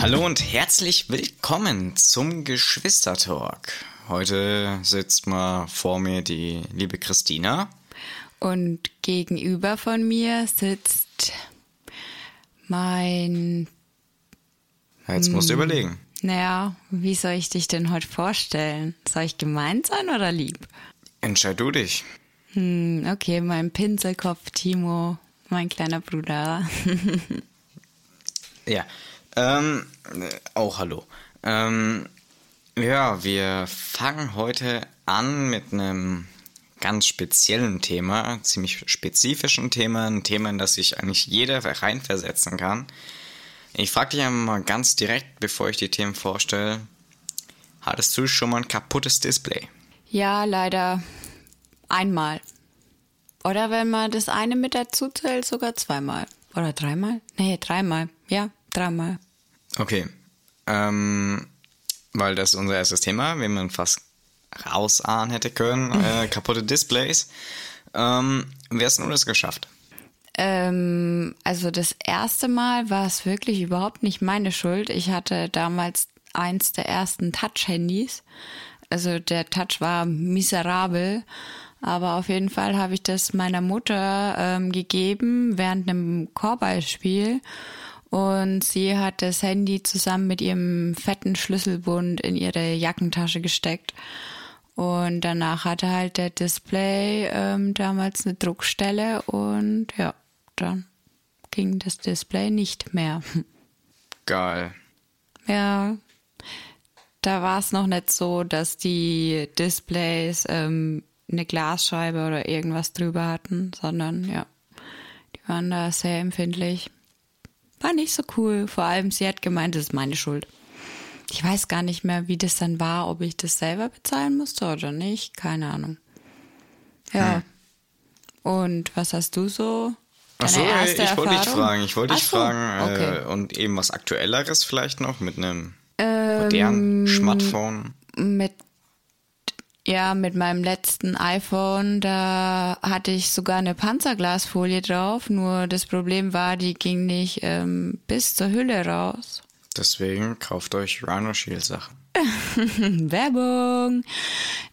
Hallo und herzlich willkommen zum Geschwistertalk. Heute sitzt mal vor mir die liebe Christina. Und gegenüber von mir sitzt mein. Jetzt musst du überlegen. Naja, wie soll ich dich denn heute vorstellen? Soll ich gemein sein oder lieb? Entscheid du dich. Hm, okay, mein Pinselkopf Timo, mein kleiner Bruder. Ja, ähm, äh, auch hallo. Ähm, ja, wir fangen heute an mit einem ganz speziellen Thema, ziemlich spezifischen Thema, ein Thema, in das sich eigentlich jeder reinversetzen kann. Ich frage dich einmal mal ganz direkt, bevor ich die Themen vorstelle, hattest du schon mal ein kaputtes Display? Ja, leider einmal. Oder wenn man das eine mit dazu zählt, sogar zweimal. Oder dreimal? Nee, dreimal. Ja, dreimal. Okay. Ähm, weil das ist unser erstes Thema, wie man fast rausahnen hätte können. Äh, kaputte Displays. Ähm, wie hast du das geschafft? Ähm, also das erste Mal war es wirklich überhaupt nicht meine Schuld. Ich hatte damals eins der ersten Touch-Handys. Also der Touch war miserabel. Aber auf jeden Fall habe ich das meiner Mutter ähm, gegeben während einem Chorballspiel. Und sie hat das Handy zusammen mit ihrem fetten Schlüsselbund in ihre Jackentasche gesteckt. Und danach hatte halt der Display ähm, damals eine Druckstelle und ja, dann ging das Display nicht mehr. Geil. Ja, da war es noch nicht so, dass die Displays ähm, eine Glasscheibe oder irgendwas drüber hatten, sondern ja, die waren da sehr empfindlich. War nicht so cool. Vor allem, sie hat gemeint, das ist meine Schuld. Ich weiß gar nicht mehr, wie das dann war, ob ich das selber bezahlen musste oder nicht. Keine Ahnung. Ja. Hm. Und was hast du so? Deine Achso, erste ich wollte dich fragen. Ich wollte dich so, fragen. Okay. Äh, und eben was Aktuelleres vielleicht noch mit einem ähm, modernen Smartphone. Mit ja, mit meinem letzten iPhone, da hatte ich sogar eine Panzerglasfolie drauf, nur das Problem war, die ging nicht ähm, bis zur Hülle raus. Deswegen kauft euch Rhino Shield Sachen. Werbung.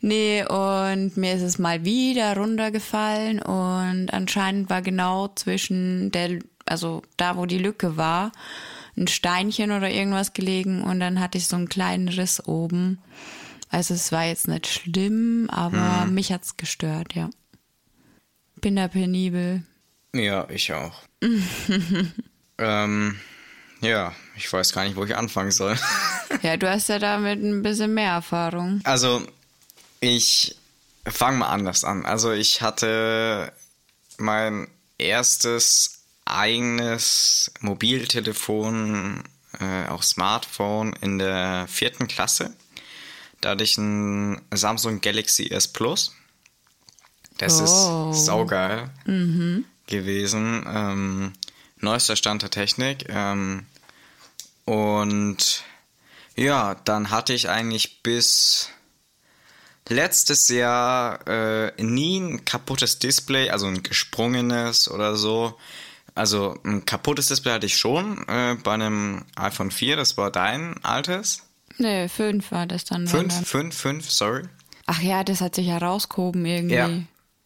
Nee, und mir ist es mal wieder runtergefallen und anscheinend war genau zwischen der, also da, wo die Lücke war, ein Steinchen oder irgendwas gelegen und dann hatte ich so einen kleinen Riss oben. Also es war jetzt nicht schlimm, aber hm. mich hat's gestört, ja. Bin da penibel. Ja, ich auch. ähm, ja, ich weiß gar nicht, wo ich anfangen soll. ja, du hast ja damit ein bisschen mehr Erfahrung. Also, ich fange mal anders an. Also, ich hatte mein erstes eigenes Mobiltelefon, äh, auch Smartphone in der vierten Klasse. Da hatte ich ein Samsung Galaxy S Plus. Das oh. ist saugeil mhm. gewesen. Ähm, neuester Stand der Technik. Ähm, und ja, dann hatte ich eigentlich bis letztes Jahr äh, nie ein kaputtes Display, also ein gesprungenes oder so. Also ein kaputtes Display hatte ich schon äh, bei einem iPhone 4, das war dein altes. Nee, fünf war das dann. Fünf, dann. fünf, fünf, sorry. Ach ja, das hat sich herausgehoben irgendwie. Ja.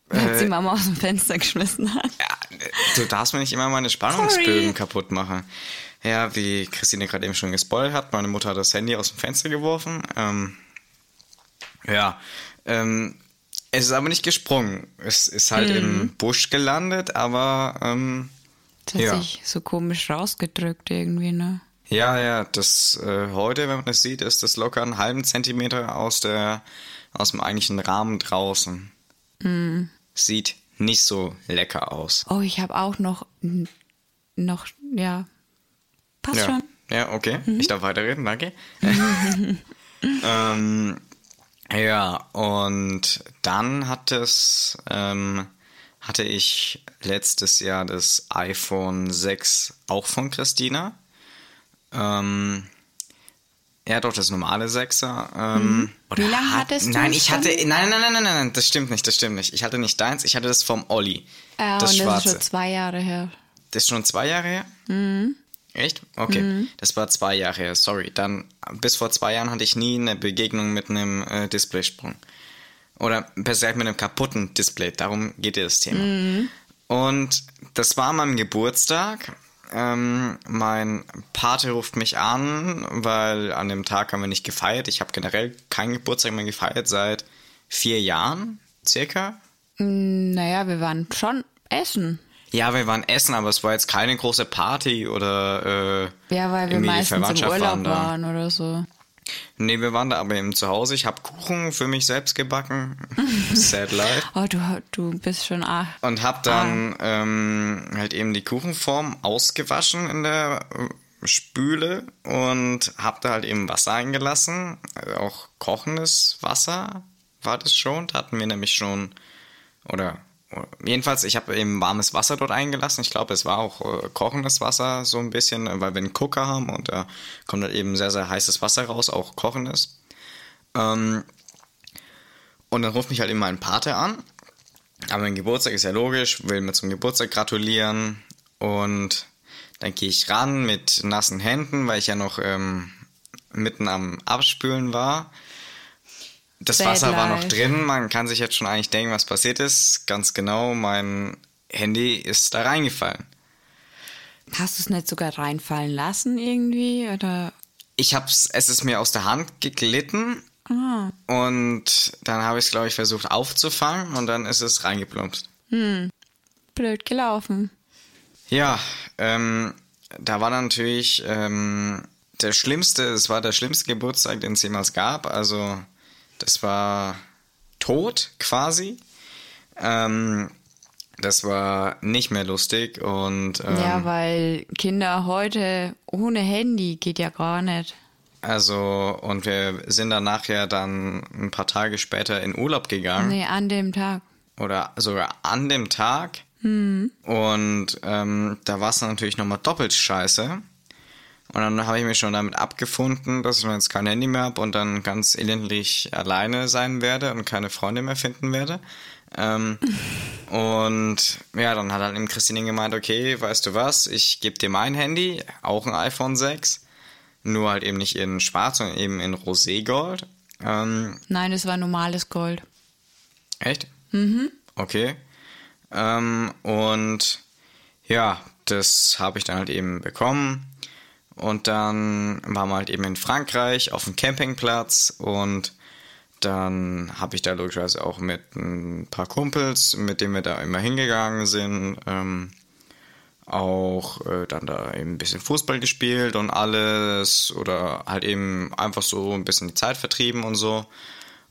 Als die äh, Mama aus dem Fenster geschmissen hat. Ja, du darfst mir nicht immer meine Spannungsbögen sorry. kaputt machen. Ja, wie Christine gerade eben schon gespoilt hat, meine Mutter hat das Handy aus dem Fenster geworfen. Ähm, ja, ähm, es ist aber nicht gesprungen. Es ist halt hm. im Busch gelandet, aber ähm, das hat ja. sich so komisch rausgedrückt irgendwie, ne? Ja, ja, das äh, heute, wenn man das sieht, ist das locker einen halben Zentimeter aus der aus dem eigentlichen Rahmen draußen. Mm. Sieht nicht so lecker aus. Oh, ich habe auch noch noch ja. Passt ja. schon. Ja, okay. Mhm. Ich darf weiterreden, danke. ähm, ja, und dann hat es, ähm, hatte ich letztes Jahr das iPhone 6 auch von Christina. Ähm, ja, doch, das normale Sechser. Ähm, hm. Wie lange hattest du Nein, ich hatte. Nein, nein, nein, nein, nein, das stimmt nicht, das stimmt nicht. Ich hatte nicht deins, ich hatte das vom Olli. Äh, das und Schwarze. das ist schon zwei Jahre her. Das ist schon zwei Jahre her? Mhm. Echt? Okay. Das war zwei Jahre her, sorry. Dann, bis vor zwei Jahren hatte ich nie eine Begegnung mit einem äh, Displaysprung. Oder besser gesagt mit einem kaputten Display. Darum geht ja das Thema. Und das war an meinem Geburtstag. Ähm, mein Pate ruft mich an, weil an dem Tag haben wir nicht gefeiert. Ich habe generell keinen Geburtstag mehr gefeiert seit vier Jahren, circa. Naja, wir waren schon essen. Ja, wir waren essen, aber es war jetzt keine große Party oder äh, Ja, weil wir meistens im Urlaub waren waren oder so. Nee, wir waren da aber eben zu Hause. Ich habe Kuchen für mich selbst gebacken. Sad life. Oh, du, du bist schon ah, Und habe dann ähm, halt eben die Kuchenform ausgewaschen in der äh, Spüle und habe da halt eben Wasser eingelassen. Also auch kochendes Wasser war das schon. Da hatten wir nämlich schon, oder jedenfalls, ich habe eben warmes Wasser dort eingelassen. Ich glaube, es war auch äh, kochendes Wasser so ein bisschen, äh, weil wir einen Cooker haben und da kommt halt eben sehr, sehr heißes Wasser raus, auch kochendes. Ähm, und dann ruft mich halt eben mein Pate an. Aber mein Geburtstag ist ja logisch, will mir zum Geburtstag gratulieren. Und dann gehe ich ran mit nassen Händen, weil ich ja noch ähm, mitten am Abspülen war. Das Sad Wasser war noch life. drin. Man kann sich jetzt schon eigentlich denken, was passiert ist. Ganz genau, mein Handy ist da reingefallen. Hast du es nicht sogar reinfallen lassen irgendwie? Oder Ich hab's, es ist mir aus der Hand geglitten. Und dann habe ich es, glaube ich, versucht aufzufangen und dann ist es reingeplumpst. blöd gelaufen? Ja, ähm, da war natürlich ähm, der schlimmste, es war der schlimmste Geburtstag, den es jemals gab. Also das war tot quasi. Ähm, das war nicht mehr lustig und ähm, Ja, weil Kinder heute ohne Handy geht ja gar nicht. also und wir sind dann nachher dann ein paar Tage später in Urlaub gegangen. Nee, an dem Tag. oder sogar an dem Tag. Und ähm, da war es natürlich nochmal doppelt scheiße. Und dann habe ich mich schon damit abgefunden, dass ich jetzt kein Handy mehr habe und dann ganz elendlich alleine sein werde und keine Freunde mehr finden werde. Ähm, und ja, dann hat halt eben Christine gemeint, okay, weißt du was, ich gebe dir mein Handy, auch ein iPhone 6, nur halt eben nicht in schwarz, sondern eben in Roségold. Ähm, Nein, es war normales Gold. Echt? Mhm. Okay. Ähm, und ja, das habe ich dann halt eben bekommen. Und dann waren wir halt eben in Frankreich auf dem Campingplatz und dann habe ich da logischerweise auch mit ein paar Kumpels, mit denen wir da immer hingegangen sind, ähm, auch äh, dann da eben ein bisschen Fußball gespielt und alles oder halt eben einfach so ein bisschen die Zeit vertrieben und so.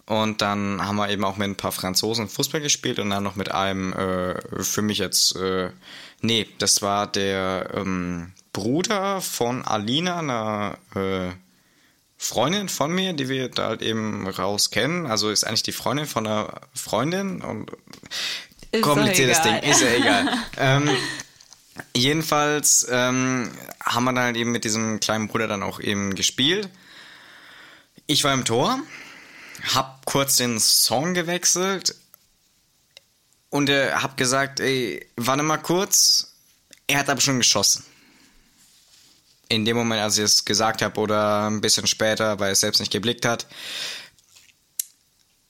Und dann haben wir eben auch mit ein paar Franzosen Fußball gespielt und dann noch mit einem, äh, für mich jetzt, äh, nee, das war der ähm, Bruder von Alina, einer äh, Freundin von mir, die wir da halt eben raus kennen. Also ist eigentlich die Freundin von einer Freundin und Ist kompliziertes Ding, ist ja egal. ähm, jedenfalls ähm, haben wir dann halt eben mit diesem kleinen Bruder dann auch eben gespielt. Ich war im Tor, hab kurz den Song gewechselt und äh, hab gesagt, ey, warte mal kurz. Er hat aber schon geschossen. In dem Moment, als ich es gesagt habe oder ein bisschen später, weil er es selbst nicht geblickt hat.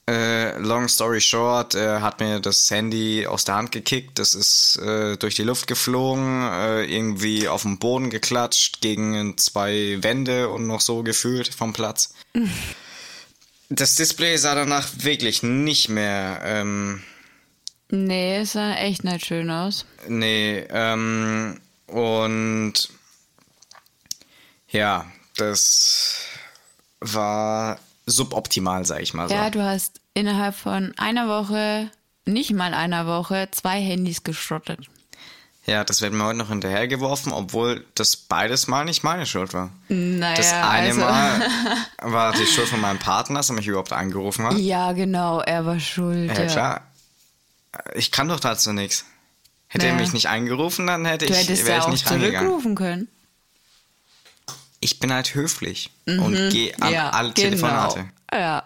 Äh, long story short, er hat mir das Handy aus der Hand gekickt. Das ist äh, durch die Luft geflogen, äh, irgendwie auf den Boden geklatscht, gegen zwei Wände und noch so gefühlt vom Platz. Das Display sah danach wirklich nicht mehr. Ähm, Nee, es sah echt nicht schön aus. Nee, ähm, und ja, das war suboptimal, sag ich mal so. Ja, du hast innerhalb von einer Woche, nicht mal einer Woche, zwei Handys geschrottet. Ja, das wird mir heute noch hinterhergeworfen, obwohl das beides Mal nicht meine Schuld war. Naja, Das eine also, Mal war die Schuld von meinem Partner, dass er mich überhaupt angerufen hat. Ja, genau, er war schuld. Ja, klar. Ich kann doch dazu nichts. Hätte er Ja. mich nicht angerufen, dann hätte Du ich, wäre ja ich auch nicht zurückrufen können. Ich bin halt höflich und gehe an Mhm. ja, alle genau. Telefonate. Ja.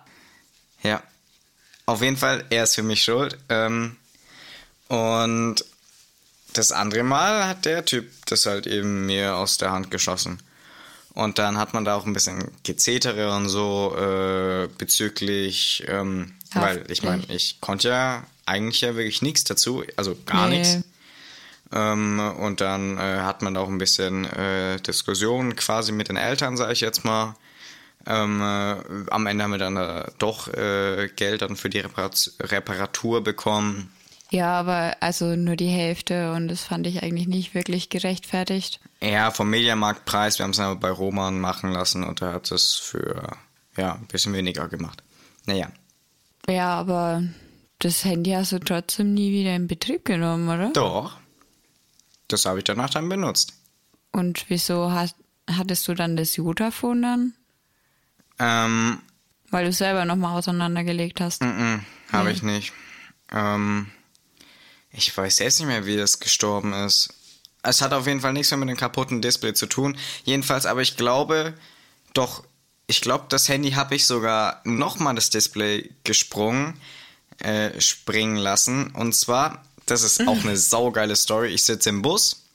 Ja. Auf jeden Fall, er ist für mich schuld. Ähm, und das andere Mal hat der Typ das halt eben mir aus der Hand geschossen. Und dann hat man da auch ein bisschen Gezetere und so äh, bezüglich, ähm, weil ich meine, ich konnte ja eigentlich ja wirklich nichts dazu, also gar Nee. nichts. Ähm, und dann äh, hat man auch ein bisschen äh, Diskussionen quasi mit den Eltern, sage ich jetzt mal. Ähm, äh, am Ende haben wir dann äh, doch äh, Geld dann für die Reparat Reparatur bekommen. Ja, aber also nur die Hälfte und das fand ich eigentlich nicht wirklich gerechtfertigt. Ja, vom Mediamarktpreis, wir haben es aber bei Roman machen lassen und er hat es für ja, ein bisschen weniger gemacht. Naja. Ja, aber das Handy hast du trotzdem nie wieder in Betrieb genommen, oder? Doch. Das habe ich danach dann benutzt. Und wieso hast, hattest du dann das Jotaphone dann? Ähm, Weil du es selber nochmal auseinandergelegt hast. mm, habe Nee. ich nicht. Ähm, ich weiß jetzt nicht mehr, wie es gestorben ist. Es hat auf jeden Fall nichts mehr mit dem kaputten Display zu tun. Jedenfalls, aber ich glaube, doch, ich glaube, das Handy habe ich sogar nochmal das Display gesprungen, äh, springen lassen. Und zwar, das ist auch eine saugeile Story. Ich sitze im Bus,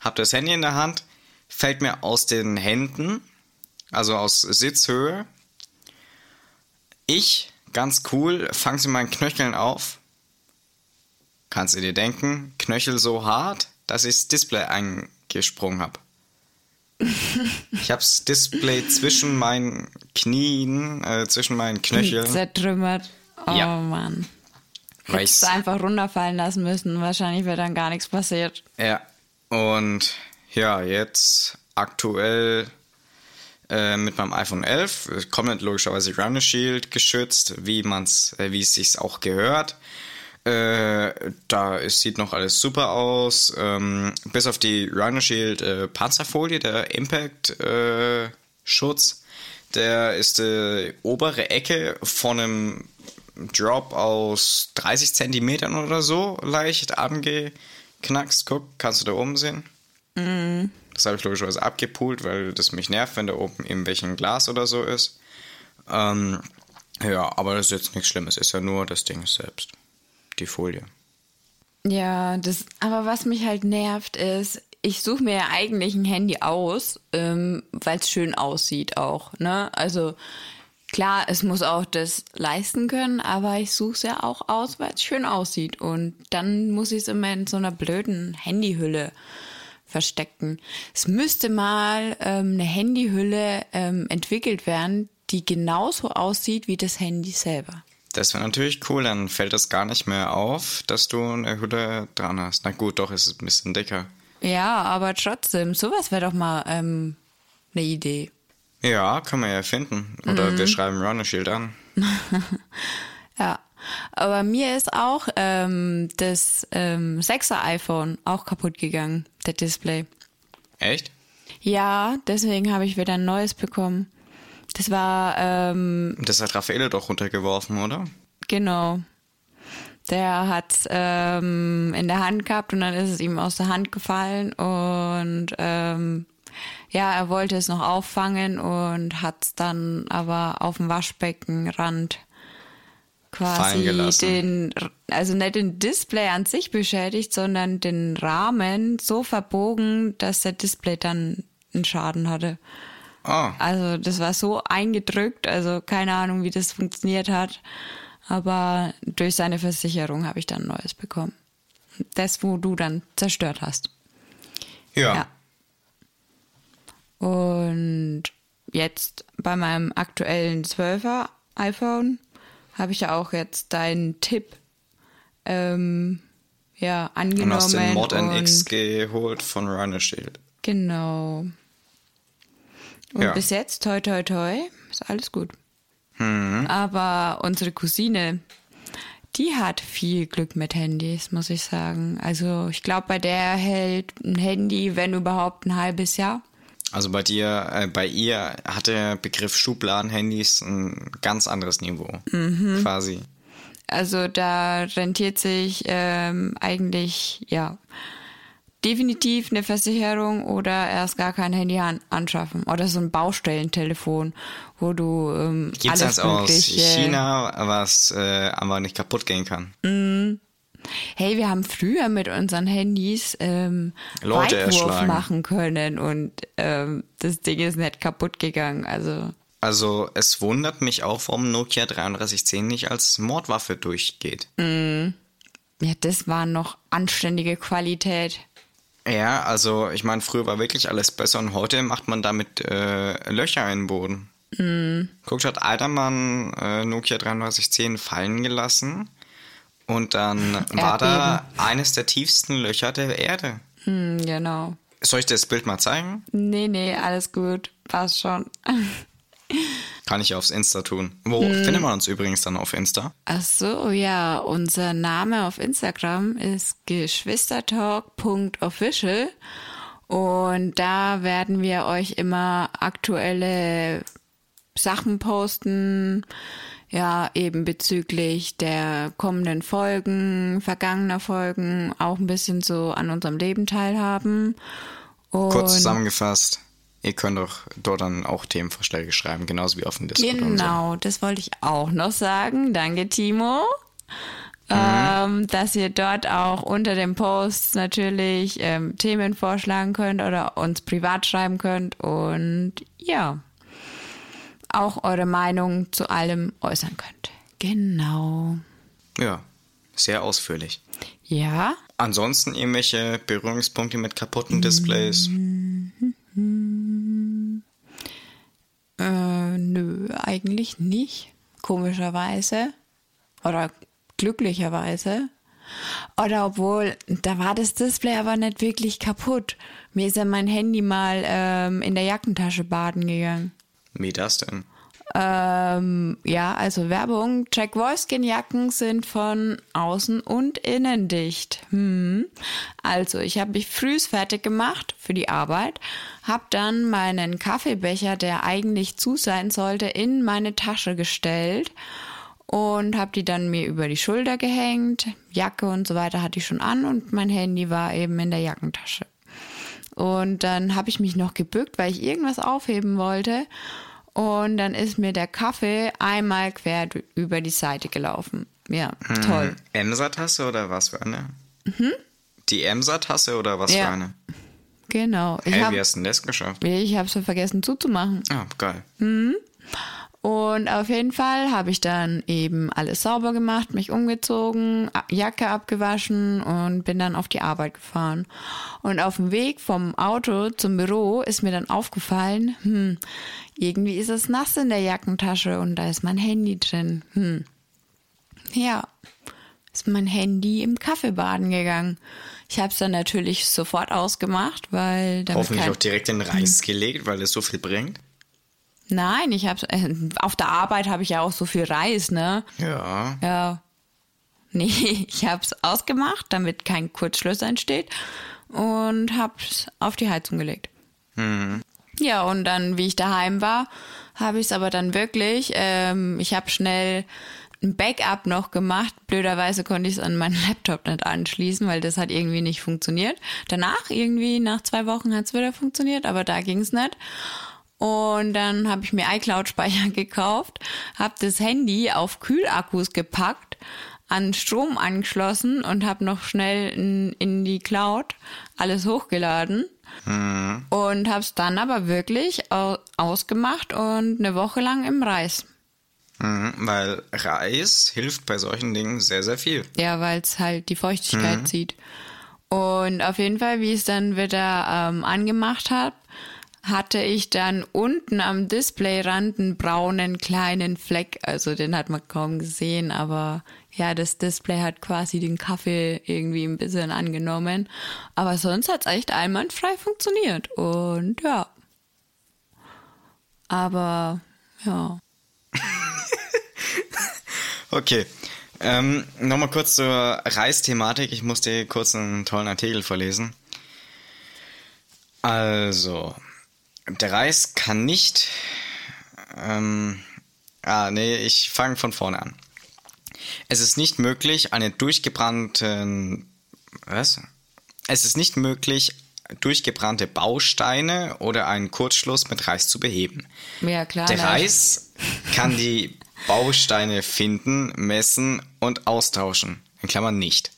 habe das Handy in der Hand, fällt mir aus den Händen, also aus Sitzhöhe. Ich, ganz cool, fange sie meinen Knöcheln auf. Kannst du dir denken, Knöchel so hart, dass ich das Display eingesprungen habe. ich habe das Display zwischen meinen Knien, äh, zwischen meinen Knöcheln. Zertrümmert. Oh Ja. Mann. Hättest du einfach runterfallen lassen müssen. Wahrscheinlich wäre dann gar nichts passiert. Ja, und ja, jetzt aktuell äh, mit meinem iPhone 11 äh, kommt logischerweise Runner Shield geschützt, wie man's, äh, wie es sich auch gehört. Äh, da es sieht noch alles super aus, ähm, bis auf die Runner Shield äh, Panzerfolie, der Impact äh, Schutz, der ist die obere Ecke von einem Drop aus 30 Zentimetern oder so leicht angeknackst. Guck, kannst du da oben sehen? Das habe ich logischerweise abgepult, weil das mich nervt, wenn da oben irgendwelch ein Glas oder so ist. Ähm, ja, aber das ist jetzt nichts Schlimmes. Ist ja nur das Ding selbst. Die Folie. Ja, das, aber was mich halt nervt ist, ich suche mir ja eigentlich ein Handy aus, ähm, weil es schön aussieht auch, ne? Also klar, es muss auch das leisten können, aber ich suche es ja auch aus, weil es schön aussieht. Und dann muss ich es immer in so einer blöden Handyhülle verstecken. Es müsste mal ähm, eine Handyhülle ähm, entwickelt werden, die genauso aussieht wie das Handy selber. Das wäre natürlich cool, dann fällt das gar nicht mehr auf, dass du eine Hülle dran hast. Na gut, doch, es ist ein bisschen dicker. Ja, aber trotzdem, sowas wäre doch mal ähm, eine Idee. Ja, kann man ja finden. Oder wir schreiben Runner Shield an. Ja. Aber mir ist auch ähm, das ähm, 6er iPhone auch kaputt gegangen, der Display. Echt? Ja, deswegen habe ich wieder ein neues bekommen. Das war, ähm, Das hat Raffaele doch runtergeworfen, oder? genau. Der hat ähm, in der Hand gehabt und dann ist es ihm aus der Hand gefallen und ähm, ja, er wollte es noch auffangen und hat es dann aber auf dem Waschbeckenrand quasi den, also nicht den Display an sich beschädigt, sondern den Rahmen so verbogen, dass der Display dann einen Schaden hatte. Oh, Also das war so eingedrückt, also keine Ahnung, wie das funktioniert hat. Aber durch seine Versicherung habe ich dann ein neues bekommen. Das, wo du dann zerstört hast. ja. Ja. Und jetzt bei meinem aktuellen 12er iPhone habe ich ja auch jetzt deinen Tipp ähm, ja, Und angenommen. hast den Mod NX und- geholt von Runner Shield. Genau. Und Ja. bis jetzt, toi, toi, toi, ist alles gut. Mhm. Aber unsere Cousine, die hat viel Glück mit Handys, muss ich sagen. Also ich glaube, bei der hält ein Handy, wenn überhaupt, ein halbes Jahr. Also bei dir, äh, bei ihr hat der Begriff Schubladenhandys ein ganz anderes Niveau. Mhm. Quasi. Also da rentiert sich ähm, eigentlich, ja, definitiv eine Versicherung oder erst gar kein Handy an anschaffen. Oder so ein Baustellentelefon, wo du ähm, Gibt's alles eins aus. China, was äh, aber nicht kaputt gehen kann. Hey, wir haben früher mit unseren Handys ähm, Leute Weitwurf erschlagen. machen können und ähm, das Ding ist nicht kaputt gegangen. Also Also es wundert mich auch, warum Nokia 3310 nicht als Mordwaffe durchgeht. ja, das war noch anständige Qualität. Ja, also ich meine, früher war wirklich alles besser und heute macht man damit äh, Löcher in den Boden. Mhm. Guck, hat Aldermann äh, Nokia 3310 fallen gelassen und dann war da eines der tiefsten Löcher der Erde. Hm, genau. Soll ich dir das Bild mal zeigen? Nee, nee, alles gut. Passt schon. Kann ich aufs Insta tun. Wo findet man uns übrigens dann auf Insta? Ach so, ja, unser Name auf Instagram ist geschwistertalk.official und da werden wir euch immer aktuelle Sachen posten, ja, eben bezüglich der kommenden Folgen, vergangener Folgen, auch ein bisschen so an unserem Leben teilhaben. Und Kurz zusammengefasst, ihr könnt doch dort dann auch Themenvorschläge schreiben, genauso wie auf dem Discord und so. Genau, das wollte ich auch noch sagen. Danke, Timo. Ähm, dass ihr dort auch unter den Posts natürlich ähm, Themen vorschlagen könnt oder uns privat schreiben könnt und ja, auch eure Meinung zu allem äußern könnt. Genau. Ja, sehr ausführlich. Ja, Ansonsten irgendwelche Berührungspunkte mit kaputten Displays? äh, nö, eigentlich nicht. Komischerweise. Oder glücklicherweise. Oder obwohl, da war das Display aber nicht wirklich kaputt. Mir ist ja mein Handy mal ähm, in der Jackentasche baden gegangen. Wie das denn? Ähm, ja, also Werbung. Jack Wolfskin Jacken sind von außen und innen dicht. Hm. Also, ich habe mich frühs fertig gemacht für die Arbeit, habe dann meinen Kaffeebecher, der eigentlich zu sein sollte, in meine Tasche gestellt und habe die dann mir über die Schulter gehängt. Jacke und so weiter hatte ich schon an und mein Handy war eben in der Jackentasche. Und dann habe ich mich noch gebückt, weil ich irgendwas aufheben wollte. Und dann ist mir der Kaffee einmal quer über die Seite gelaufen. Ja, toll. Emser-Tasse oder was für eine? Die Emser-Tasse oder was Ja. für eine? Genau. Ich Hey, habe wie hast du denn das geschafft? ich habe so vergessen zuzumachen. Ah, geil. Und auf jeden Fall habe ich dann eben alles sauber gemacht, mich umgezogen, Jacke abgewaschen und bin dann auf die Arbeit gefahren. Und auf dem Weg vom Auto zum Büro ist mir dann aufgefallen, hm, irgendwie ist es nass in der Jackentasche und da ist mein Handy drin. Hm. Ja, ist mein Handy im Kaffee baden gegangen. Ich habe es dann natürlich sofort ausgemacht, weil damit Hoffentlich auch direkt in den Reis gelegt, weil es so viel bringt. Nein, ich habe äh, auf der Arbeit habe ich ja auch so viel Reis, ne? Ja. Ja. Nee, ich habe es ausgemacht, damit kein Kurzschluss entsteht und habe es auf die Heizung gelegt. Ja, und dann, wie ich daheim war, habe ich es aber dann wirklich, ähm, ich habe schnell ein Backup noch gemacht. Blöderweise konnte ich es an meinen Laptop nicht anschließen, weil das hat irgendwie nicht funktioniert. Danach, irgendwie nach zwei Wochen hat es wieder funktioniert, aber da ging es nicht. Und dann habe ich mir iCloud-Speicher gekauft, habe das Handy auf Kühlakkus gepackt, an Strom angeschlossen und habe noch schnell in, in die Cloud alles hochgeladen. Und habe es dann aber wirklich au ausgemacht und eine Woche lang im Reis. Mhm, weil Reis hilft bei solchen Dingen sehr, sehr viel. Ja, weil es halt die Feuchtigkeit zieht. Und auf jeden Fall, wie ich es dann wieder ähm, angemacht habe, hatte ich dann unten am Displayrand einen braunen kleinen Fleck. Also den hat man kaum gesehen, aber ja, das Display hat quasi den Kaffee irgendwie ein bisschen angenommen. Aber sonst hat es echt einwandfrei funktioniert. Und ja. Aber ja. Okay. Ähm, Nochmal kurz zur Reisthematik. Ich muss dir kurz einen tollen Artikel vorlesen. Also, der Reis kann nicht. Ähm, ah, nee, ich fange von vorne an. Es ist nicht möglich, eine durchgebrannten. Was? Es ist nicht möglich, durchgebrannte Bausteine oder einen Kurzschluss mit Reis zu beheben. Ja, klar. Der Reis kann die Bausteine finden, messen und austauschen. In Klammern nicht.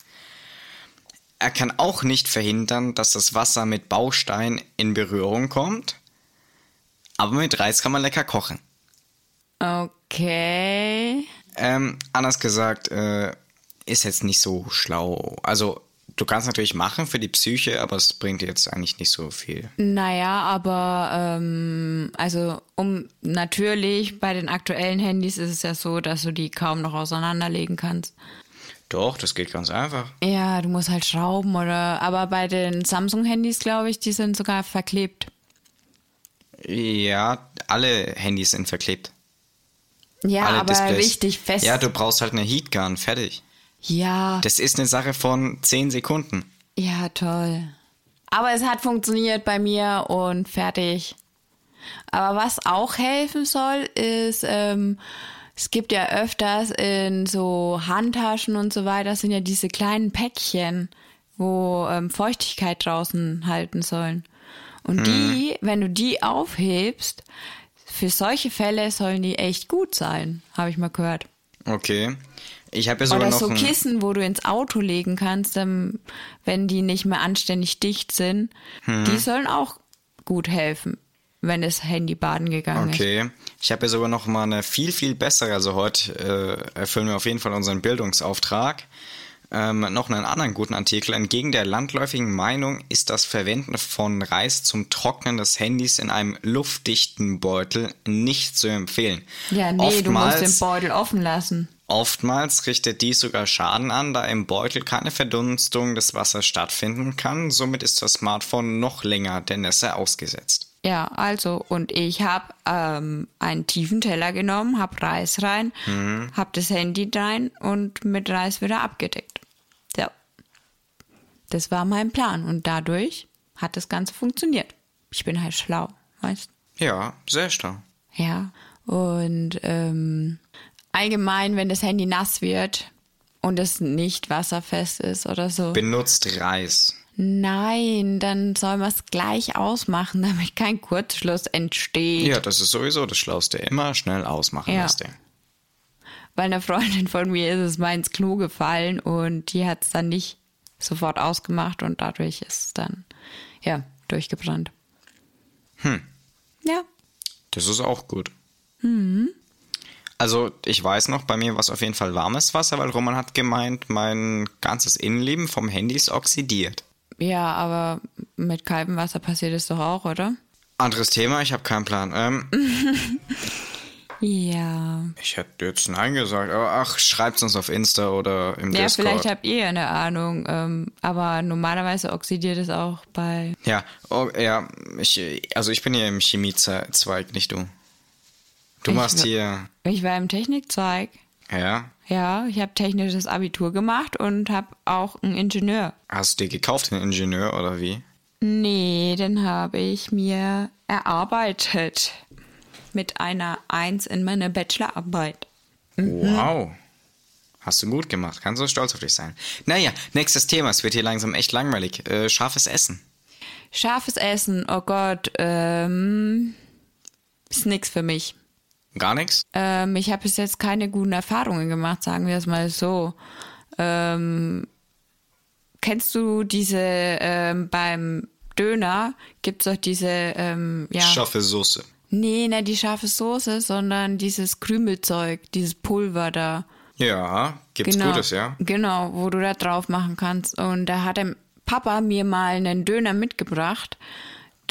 er kann auch nicht verhindern, dass das Wasser mit Baustein in Berührung kommt. Aber mit Reis kann man lecker kochen. Okay. Ähm, anders gesagt, äh, ist jetzt nicht so schlau. Also, du kannst natürlich machen für die Psyche, aber es bringt dir jetzt eigentlich nicht so viel. Naja, aber ähm, also um natürlich bei den aktuellen Handys ist es ja so, dass du die kaum noch auseinanderlegen kannst. Doch, das geht ganz einfach. Ja, du musst halt schrauben oder aber bei den Samsung-Handys, glaube ich, die sind sogar verklebt. Ja, alle Handys sind verklebt. Ja, alle aber Displays. richtig fest. Ja, du brauchst halt eine Heatgun, fertig. ja, Das ist eine Sache von 10 Sekunden. ja, toll. Aber es hat funktioniert bei mir und fertig. Aber was auch helfen soll, ist, ähm, es gibt ja öfters in so Handtaschen und so weiter, sind ja diese kleinen Päckchen, wo ähm, Feuchtigkeit draußen halten sollen. Und die, wenn du die aufhebst, für solche Fälle sollen die echt gut sein, habe ich mal gehört. Okay. Ich habe ja sogar Oder noch so Kissen, wo du ins Auto legen kannst, ähm, wenn die nicht mehr anständig dicht sind. Hm. Die sollen auch gut helfen, wenn das Handy baden gegangen ist. Okay. Ich habe ja sogar noch mal eine viel, viel bessere. Also heute äh, erfüllen wir auf jeden Fall unseren Bildungsauftrag. Ähm, noch einen anderen guten Artikel. Entgegen der landläufigen Meinung ist das Verwenden von Reis zum Trocknen des Handys in einem luftdichten Beutel nicht zu empfehlen. Ja, nee, du musst Oftmals- den Beutel offen lassen. Oftmals richtet dies sogar Schaden an, da im Beutel keine Verdunstung des Wassers stattfinden kann. Somit ist das Smartphone noch länger der Nässe ausgesetzt. Ja, also, und ich habe ähm, einen tiefen Teller genommen, habe Reis rein, Mhm. habe das Handy rein und mit Reis wieder abgedeckt. Ja. Das war mein Plan und dadurch hat das Ganze funktioniert. Ich bin halt schlau, weißt Ja, sehr stark. Ja. Und ähm, allgemein, wenn das Handy nass wird und es nicht wasserfest ist oder so. Benutzt Reis. Nein, dann soll man es gleich ausmachen, damit kein Kurzschluss entsteht. Ja, das ist sowieso das Schlauste. Immer schnell ausmachen, Ja. das Ding. Weil einer Freundin von mir ist es mal ins Klo gefallen und die hat es dann nicht sofort ausgemacht und dadurch ist es dann, ja, durchgebrannt. Hm. Ja. Das ist auch gut. Also, ich weiß noch, bei mir war es auf jeden Fall warmes Wasser, weil Roman hat gemeint, mein ganzes Innenleben vom Handy ist oxidiert. Ja, aber mit kaltem Wasser passiert es doch auch, oder? Anderes Thema, ich habe keinen Plan. Ähm, Ja. ich hätte jetzt Nein gesagt, aber ach, schreibt's uns auf Insta oder im Ja, Discord. vielleicht habt ihr eine Ahnung, ähm, aber normalerweise oxidiert es auch bei. Ja, oh, ja, ich, also ich bin hier im Chemiezweig, nicht du. Du Ich machst hier, Ich war im Technikzweig. Ja, Ja, ich habe technisches Abitur gemacht und habe auch einen Ingenieur. hast du dir gekauft, den Ingenieur oder wie? Nee, den habe ich mir erarbeitet. Mit einer Eins in meiner Bachelorarbeit. Mhm. Wow. Hast du gut gemacht. Kannst du stolz auf dich sein. Naja, nächstes Thema. Es wird hier langsam echt langweilig. Äh, scharfes Essen. Scharfes Essen, oh Gott, ähm, ist nix für mich. Gar nichts? Ähm, ich habe bis jetzt keine guten Erfahrungen gemacht, sagen wir es mal so. Ähm, kennst du diese ähm, beim Döner gibt's doch diese ähm, ja Scharfe Soße. nee, nicht die scharfe Soße, sondern dieses Krümelzeug, dieses Pulver da. Ja, gibt's Genau, Gutes, ja? Genau, wo du da drauf machen kannst. Und da hat der Papa mir mal einen Döner mitgebracht.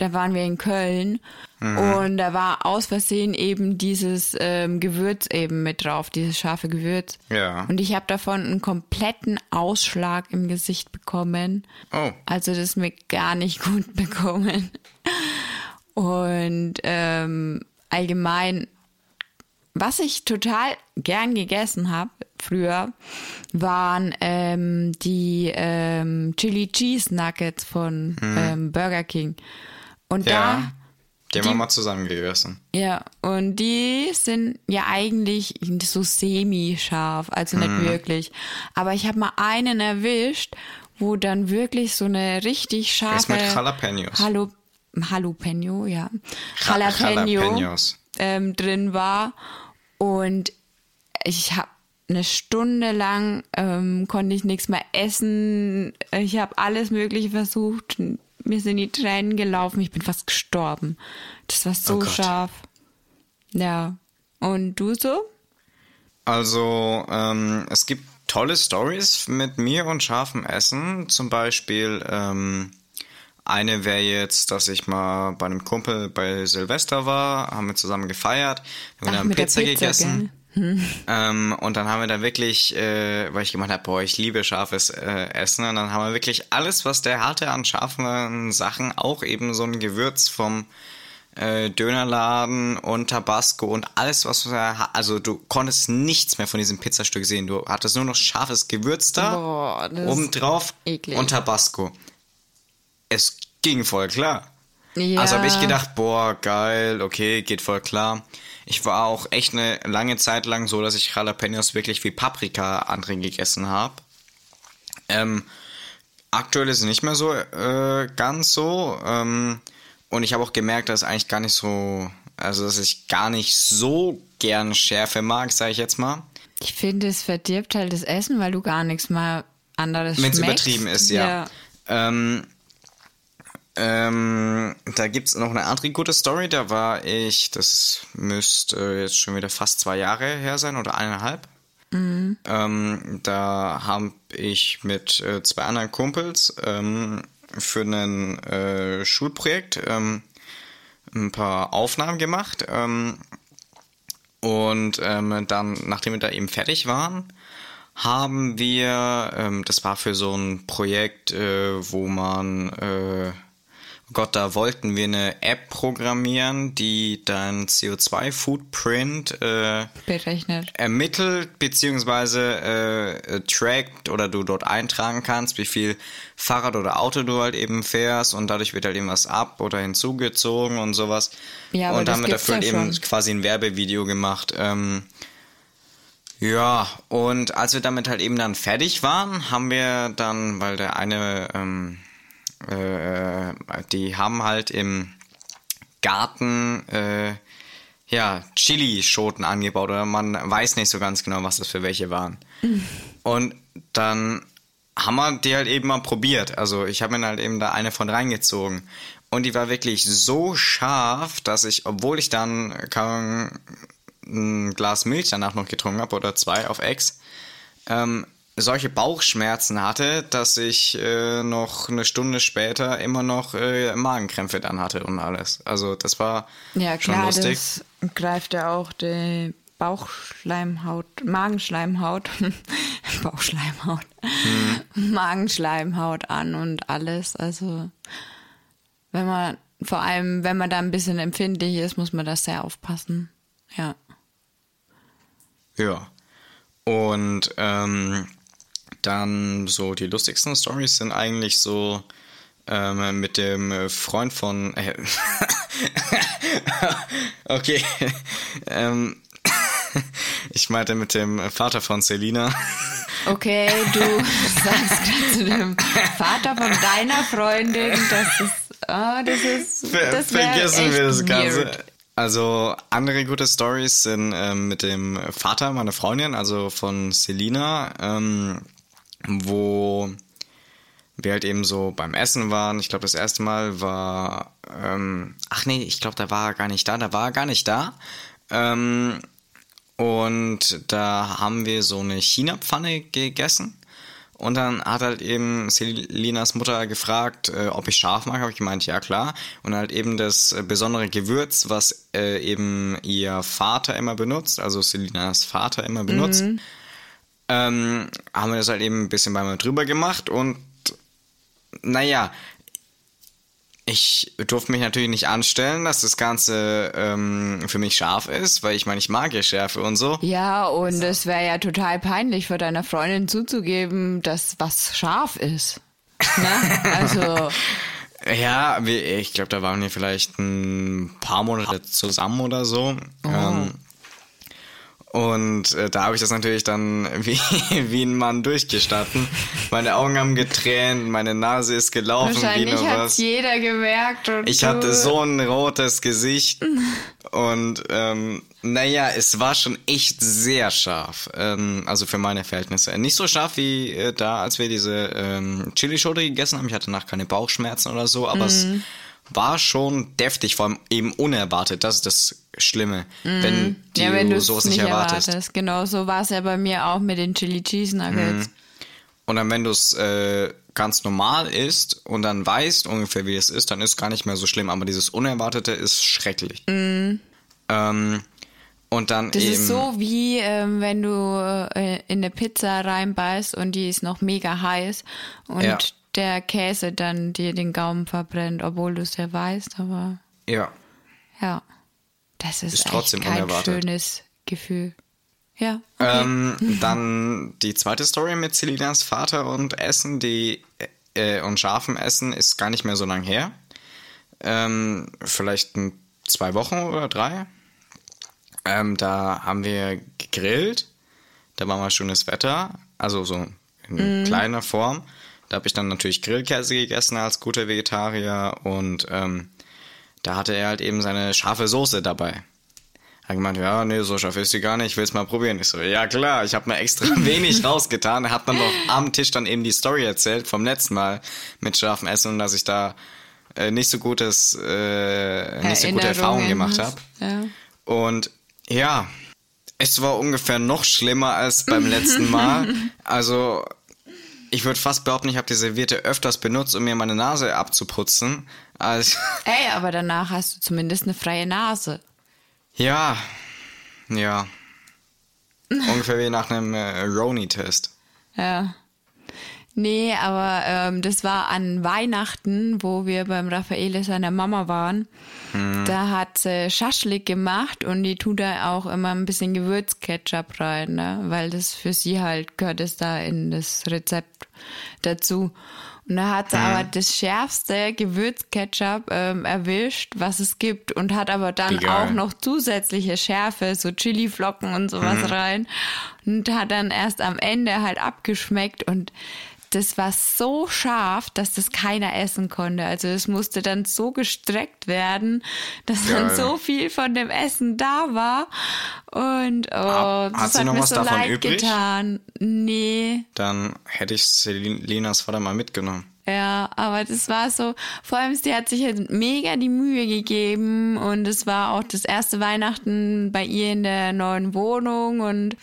Da waren wir in Köln Mhm. und da war aus Versehen eben dieses ähm, Gewürz eben mit drauf, dieses scharfe Gewürz. Ja. Und ich habe davon einen kompletten Ausschlag im Gesicht bekommen. Oh. Also das ist mir gar nicht gut bekommen. Und ähm, allgemein, was ich total gern gegessen habe früher, waren ähm, die ähm, Chili Cheese Nuggets von ähm, Burger King. Und. Ja. da Die haben wir mal zusammen gegessen. ja, und die sind ja eigentlich so semi-scharf, also nicht wirklich. Aber ich habe mal einen erwischt, wo dann wirklich so eine richtig scharfe... mit Jalapenos. Hallo, Jalapeno, ja. Ja- Jalapeno Jalapenos. ähm, drin war. Und ich habe eine Stunde lang ähm, konnte ich nichts mehr essen. Ich habe alles Mögliche versucht. Mir sind die Tränen gelaufen. Ich bin fast gestorben. Das war so Oh scharf. Ja. Und du so? Also, ähm, es gibt tolle Stories mit mir und scharfem Essen. Zum Beispiel, ähm, eine wäre jetzt, dass ich mal bei einem Kumpel bei Silvester war, haben wir zusammen gefeiert, haben wir Ach, dann mit der Pizza, Pizza, gegessen. Ähm, und dann haben wir da wirklich, äh, weil ich gemeint habe, boah, ich liebe scharfes äh, Essen. Und dann haben wir wirklich alles, was der hatte an scharfen Sachen, auch eben so ein Gewürz vom äh, Dönerladen und Tabasco und alles, was er ha- also du konntest nichts mehr von diesem Pizzastück sehen. Du hattest nur noch scharfes Gewürz da, Boah, obendrauf eklig. und Tabasco. Es ging voll klar. Ja. Also habe ich gedacht, boah, geil, okay, geht voll klar. Ich war auch echt eine lange Zeit lang so, dass ich Jalapenos wirklich wie Paprika andere gegessen habe. Ähm, aktuell ist es nicht mehr so äh, ganz so. Ähm, und ich habe auch gemerkt, dass eigentlich gar nicht so, also dass ich gar nicht so gern Schärfe mag, sage ich jetzt mal. Ich finde, es verdirbt halt das Essen, weil du gar nichts mehr anderes Wenn es schmeckst. übertrieben ist, ja. Ähm, ähm, da gibt's noch eine andere gute Story. Da war ich, das müsste jetzt schon wieder fast zwei Jahre her sein oder eineinhalb. Ähm, da habe ich mit äh, zwei anderen Kumpels ähm, für ein äh, Schulprojekt ähm, ein paar Aufnahmen gemacht. Ähm, und ähm, dann, nachdem wir da eben fertig waren, haben wir, das war für so ein Projekt, äh, wo man, äh, Gott, da wollten wir eine App programmieren, die dein CO2-Footprint äh, Berechnet. ermittelt beziehungsweise äh, äh, trackt oder du dort eintragen kannst, wie viel Fahrrad oder Auto du halt eben fährst und dadurch wird halt eben was ab oder hinzugezogen und sowas. Ja, aber und haben wir dafür ja eben schon. quasi ein Werbevideo gemacht. Ähm, ja, und als wir damit halt eben dann fertig waren, haben wir dann, weil der eine, ähm, äh, die haben halt im Garten, äh, ja, Chili-Schoten angebaut oder man weiß nicht so ganz genau, was das für welche waren. Und dann haben wir die halt eben mal probiert. Also ich habe mir halt eben da eine von reingezogen. Und die war wirklich so scharf, dass ich, obwohl ich dann kaum ein Glas Milch danach noch getrunken habe oder zwei auf Ex, ähm, solche Bauchschmerzen hatte, dass ich äh, noch eine Stunde später immer noch äh, Magenkrämpfe dann hatte und alles. Also das war Ja, schon klar, lustig. das greift ja auch die Bauchschleimhaut, Magenschleimhaut, Bauchschleimhaut, Mhm. Magenschleimhaut an und alles. Also, wenn man, vor allem, wenn man da ein bisschen empfindlich ist, muss man das sehr aufpassen. Ja. Ja. Und ähm, dann so die lustigsten Stories sind eigentlich so ähm, mit dem Freund von. Äh, okay. ähm, ich meinte mit dem Vater von Selina. Okay, du sagst gerade zu dem Vater von deiner Freundin, das ist, ah, das ist, das vergessen wir das Ganze. weird. Also andere gute Stories sind ähm, mit dem Vater meiner Freundin, also von Selina, ähm, wo wir halt eben so beim Essen waren. Ich glaube, das erste Mal war, ähm, ach nee, ich glaube, da war er gar nicht da, da war er gar nicht da. Ähm, und da haben wir so eine China-Pfanne gegessen. Und dann hat halt eben Selinas Mutter gefragt, äh, ob ich scharf mag. Habe ich gemeint, ja klar. Und halt eben das äh, besondere Gewürz, was äh, eben ihr Vater immer benutzt, also Selinas Vater immer benutzt, ähm, haben wir das halt eben ein bisschen bei mir drüber gemacht. Und naja, ich durfte mich natürlich nicht anstellen, dass das Ganze ähm, für mich scharf ist, weil ich meine, ich mag ja Schärfe und so. Ja, und es wäre ja total peinlich für deiner Freundin zuzugeben, dass was scharf ist. Ne? Also, Ja, ich glaube, da waren wir vielleicht ein paar Monate zusammen oder so. Ähm, und äh, da habe ich das natürlich dann wie, wie ein Mann durchgestanden. Meine Augen haben getränt, meine Nase ist gelaufen wie wahrscheinlich nur hat was. jeder gemerkt. Und Ich hatte so ein rotes Gesicht und ähm, Naja, es war schon echt sehr scharf. Ähm, also für meine Verhältnisse. Nicht so scharf wie äh, da, als wir diese ähm, Chili-Schote gegessen haben. Ich hatte danach keine Bauchschmerzen oder so, aber es war schon deftig, vor allem eben unerwartet. Das ist das Schlimme, wenn, die, ja, wenn du du sowas es nicht erwartest. erwartest. Genau, so war es ja bei mir auch mit den Chili Cheese Nuggets. Und dann, wenn du es äh, ganz normal isst und dann weißt ungefähr, wie es ist, dann ist gar nicht mehr so schlimm. Aber dieses Unerwartete ist schrecklich. Ähm, und dann. Das eben. ist so wie ähm, wenn du äh, in eine Pizza reinbeißt und die ist noch mega heiß und Ja. Der Käse dann dir den Gaumen verbrennt, obwohl du es ja weißt, aber Ja. ja. Das ist, Ist trotzdem kein unerwartet. schönes Gefühl. Ja. Okay. Ähm, dann die zweite Story mit Celinas Vater und Essen, die äh, und scharfem Essen ist gar nicht mehr so lang her. Ähm, vielleicht ein, zwei Wochen oder drei. Ähm, da haben wir gegrillt. Da war mal schönes Wetter, also so in kleiner Form. Da habe ich dann natürlich Grillkäse gegessen als guter Vegetarier und ähm, da hatte er halt eben seine scharfe Soße dabei. Hat gemeint, ja, nee, so scharf ist die gar nicht, ich will's mal probieren. Ich so, ja klar, ich habe mir extra wenig rausgetan. Er hat dann noch am Tisch dann eben die Story erzählt vom letzten Mal mit scharfem Essen und dass ich da äh, nicht so gutes, äh, nicht so gute Erfahrungen gemacht habe. Ja. Und ja, es war ungefähr noch schlimmer als beim letzten Mal. Also ich würde fast behaupten, ich habe die Serviette öfters benutzt, um mir meine Nase abzuputzen. Als Ey, aber danach hast du zumindest eine freie Nase. ja, ja. Ungefähr wie nach einem äh, Roni-Test. Ja. Nee, aber ähm, das war an Weihnachten, wo wir beim Raffaele seiner Mama waren. Da hat sie Schaschlik gemacht und die tut da auch immer ein bisschen Gewürzketchup rein, ne? weil das für sie halt gehört es da in das Rezept dazu. Und da hat sie aber das schärfste Gewürzketchup ähm, erwischt, was es gibt und hat aber dann geil. auch noch zusätzliche Schärfe, so Chiliflocken und sowas rein und hat dann erst am Ende halt abgeschmeckt und das war so scharf, dass das keiner essen konnte. Also es musste dann so gestreckt werden, dass dann Geil. so viel von dem Essen da war. Und oh, Hat- das hat mir so leid übrig? getan. Nee, Dann hätte ich Selinas Vater mal mitgenommen. ja, aber das war so, vor allem sie hat sich halt mega die Mühe gegeben und es war auch das erste Weihnachten bei ihr in der neuen Wohnung und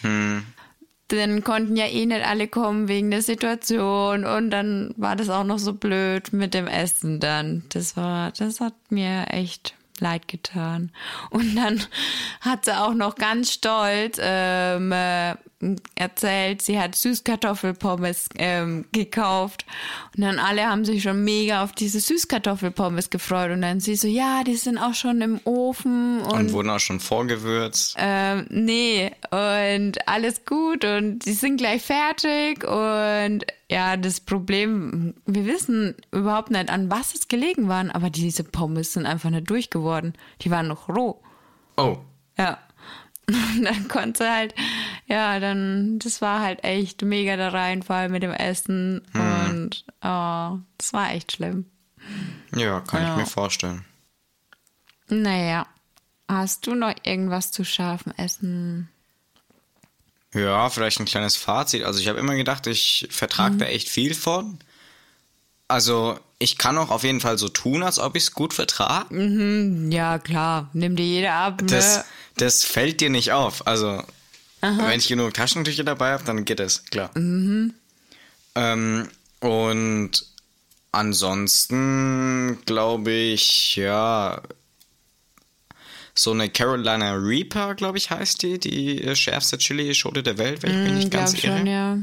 dann konnten ja eh nicht alle kommen wegen der Situation und dann war das auch noch so blöd mit dem Essen dann. Das war, das hat mir echt leid getan. Und dann hat sie auch noch ganz stolz ähm, äh, erzählt, sie hat Süßkartoffelpommes ähm, gekauft. Und dann alle haben sich schon mega auf diese Süßkartoffelpommes gefreut. Und dann sie so, ja, die sind auch schon im Ofen. Und, Und, wurden auch schon vorgewürzt. ähm, nee, und alles gut und die sind gleich fertig. Und ja, das Problem, wir wissen überhaupt nicht, an was es gelegen waren, aber diese Pommes sind einfach nicht durchgeworden. Die waren noch roh. Oh. Ja. Und dann konnte halt, ja, dann, das war halt echt mega der Reinfall mit dem Essen. Und oh, das war echt schlimm. Ja, kann Ja. ich mir vorstellen. Naja. Hast du noch irgendwas zu scharfem Essen? Ja, vielleicht ein kleines Fazit. Also ich habe immer gedacht, ich vertrage da echt viel von. Also ich kann auch auf jeden Fall so tun, als ob ich es gut vertrage. Ja, klar. Nimm dir jeder ab. Ne? Das, das fällt dir nicht auf. Also wenn ich genug Taschentücher dabei habe, dann geht es, klar. Ähm, und ansonsten glaube ich, ja, so eine Carolina Reaper, glaube ich, heißt die, die äh, schärfste Chili-Schote der Welt, wenn ich mich nicht Glaub ganz irre. schon, ja.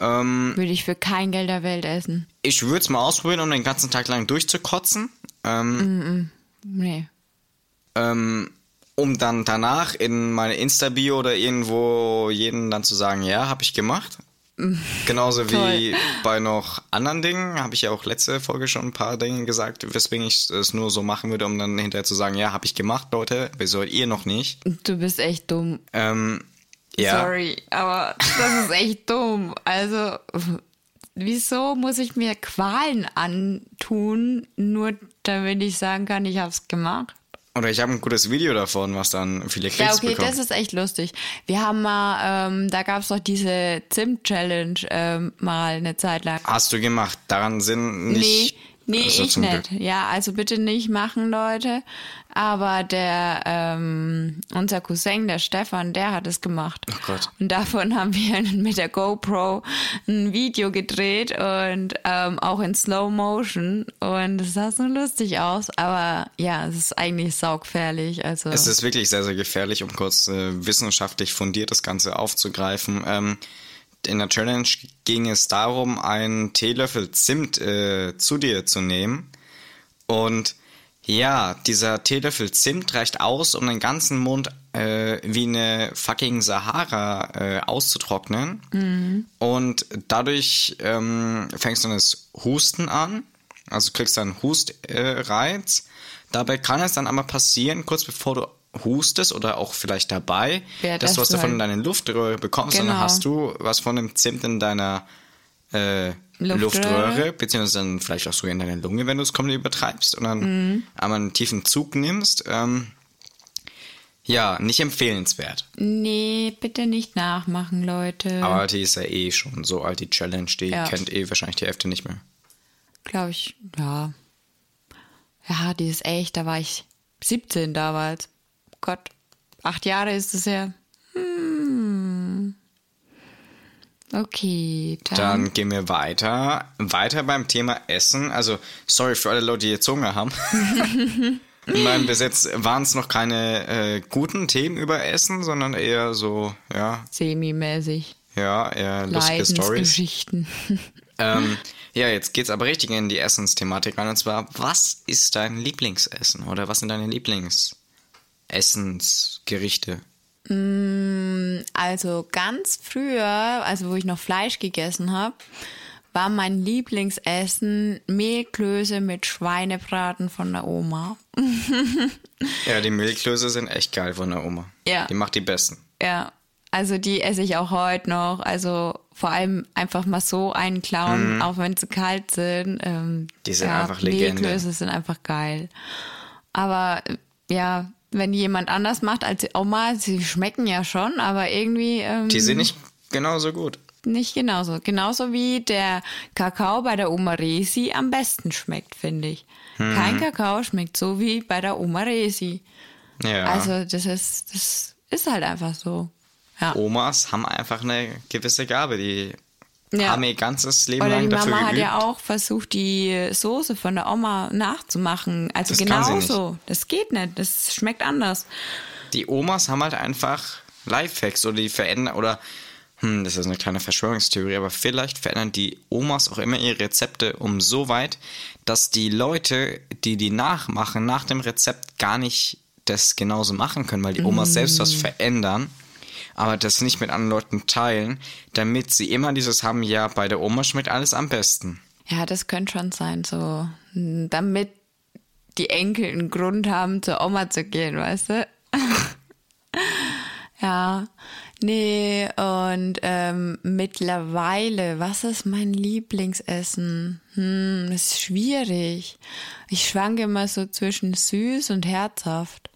Ähm, Würde ich für kein Geld der Welt essen. ich würde es mal ausprobieren, um den ganzen Tag lang durchzukotzen. Ähm, Nee. ähm, um dann danach in meine Insta-Bio oder irgendwo jeden dann zu sagen, ja, habe ich gemacht. Genauso wie bei noch anderen Dingen, habe ich ja auch letzte Folge schon ein paar Dinge gesagt, weswegen ich es nur so machen würde, um dann hinterher zu sagen, ja, habe ich gemacht, Leute, wieso ihr noch nicht? Du bist echt dumm. Ähm, ja, Sorry, aber das ist echt dumm. Also, wieso muss ich mir Qualen antun, nur damit ich sagen kann, ich hab's gemacht? Oder ich habe ein gutes Video davon, was dann viele Klicks Ja, okay, bekommt. das ist echt lustig. Wir haben mal, ähm, da gab es doch diese Zimt-Challenge ähm, mal eine Zeit lang. Hast du gemacht. Daran sind nicht. Nee, nee Also ich nicht. Glück. Ja, also bitte nicht machen, Leute. Aber der, ähm, unser Cousin, der Stefan, der hat es gemacht. Oh Gott. Und davon haben wir mit der GoPro ein Video gedreht und ähm, auch in Slow Motion. Und es sah so lustig aus. Aber ja, es ist eigentlich saugefährlich. Also. Es ist wirklich sehr, sehr gefährlich, um kurz äh, wissenschaftlich fundiert das Ganze aufzugreifen. Ähm, in der Challenge ging es darum, einen Teelöffel Zimt äh, zu dir zu nehmen. Und ja, dieser Teelöffel Zimt reicht aus, um den ganzen Mund äh, wie eine fucking Sahara äh, auszutrocknen. Und dadurch ähm, fängst du an das Husten an. Also kriegst du einen Hustreiz. Reiz. Dabei kann es dann aber passieren, kurz bevor du hustest oder auch vielleicht dabei, Ja, dass du dass was du davon in halt- deine Luftröhre bekommst Genau. hast du was von dem Zimt in deiner äh, Luftröhre. Luftröhre, beziehungsweise dann vielleicht auch sogar in deiner Lunge, wenn du es komplett übertreibst und dann Mhm. einmal einen tiefen Zug nimmst. Ähm, ja, nicht empfehlenswert. Nee, bitte nicht nachmachen, Leute. Aber die ist ja eh schon so alt, die Challenge, die Ja. kennt eh wahrscheinlich die Hälfte nicht mehr. Glaube ich, ja. Ja, die ist echt, da war ich 17 damals. Gott, acht Jahre ist es her. Hm. Okay, dann. Dann gehen wir weiter. Weiter beim Thema Essen. Also, sorry für alle Leute, die jetzt Hunger haben. In meinem Besitz waren es noch keine äh, guten Themen über Essen, sondern eher so, ja, Semi-mäßig. ja, eher lustige Stories. Leidensgeschichten. Ähm, ja, jetzt geht's aber richtig in die Essensthematik rein. Und zwar, was ist dein Lieblingsessen? Oder was sind deine Lieblingsessensgerichte? Also ganz früher, also wo ich noch Fleisch gegessen habe, war mein Lieblingsessen Mehlklöße mit Schweinebraten von der Oma. Ja, die Milchklöße sind echt geil von der Oma. Ja. Die macht die besten. Ja, also die esse ich auch heute noch. Also vor allem einfach mal so einen klauen, auch wenn sie kalt sind. Ähm, Mhm. Die sind ja, einfach Legende. Mehlklöße sind einfach geil. Aber ja, wenn jemand anders macht als die Oma, sie schmecken ja schon, aber irgendwie ähm, Die sind nicht genauso gut. nicht genauso. Genauso wie der Kakao bei der Oma Resi am besten schmeckt, finde ich. Mhm. Kein Kakao schmeckt so wie bei der Oma Resi. Ja. Also das ist, das ist halt einfach so. Ja. Omas haben einfach eine gewisse Gabe, die Ja. haben ihr ganzes Leben Oder die lang dafür Mama hat ja auch versucht, die Soße von der Oma nachzumachen. Also Das kann sie genauso. Das geht nicht. Das schmeckt anders. Die Omas haben halt einfach Lifehacks oder die verändern oder hm, das ist eine kleine Verschwörungstheorie, aber vielleicht verändern die Omas auch immer ihre Rezepte um so weit, dass die Leute, die die nachmachen, nach dem Rezept gar nicht das genauso machen können, weil die Omas selbst Mm. was verändern, aber das nicht mit anderen Leuten teilen, damit sie immer dieses haben, ja, bei der Oma schmeckt alles am besten. Ja, das könnte schon sein, so. Damit die Enkel einen Grund haben, zur Oma zu gehen, weißt du? ja. Nee, und ähm, mittlerweile, was ist mein Lieblingsessen? Hm, ist schwierig. Ich schwanke immer so zwischen süß und herzhaft.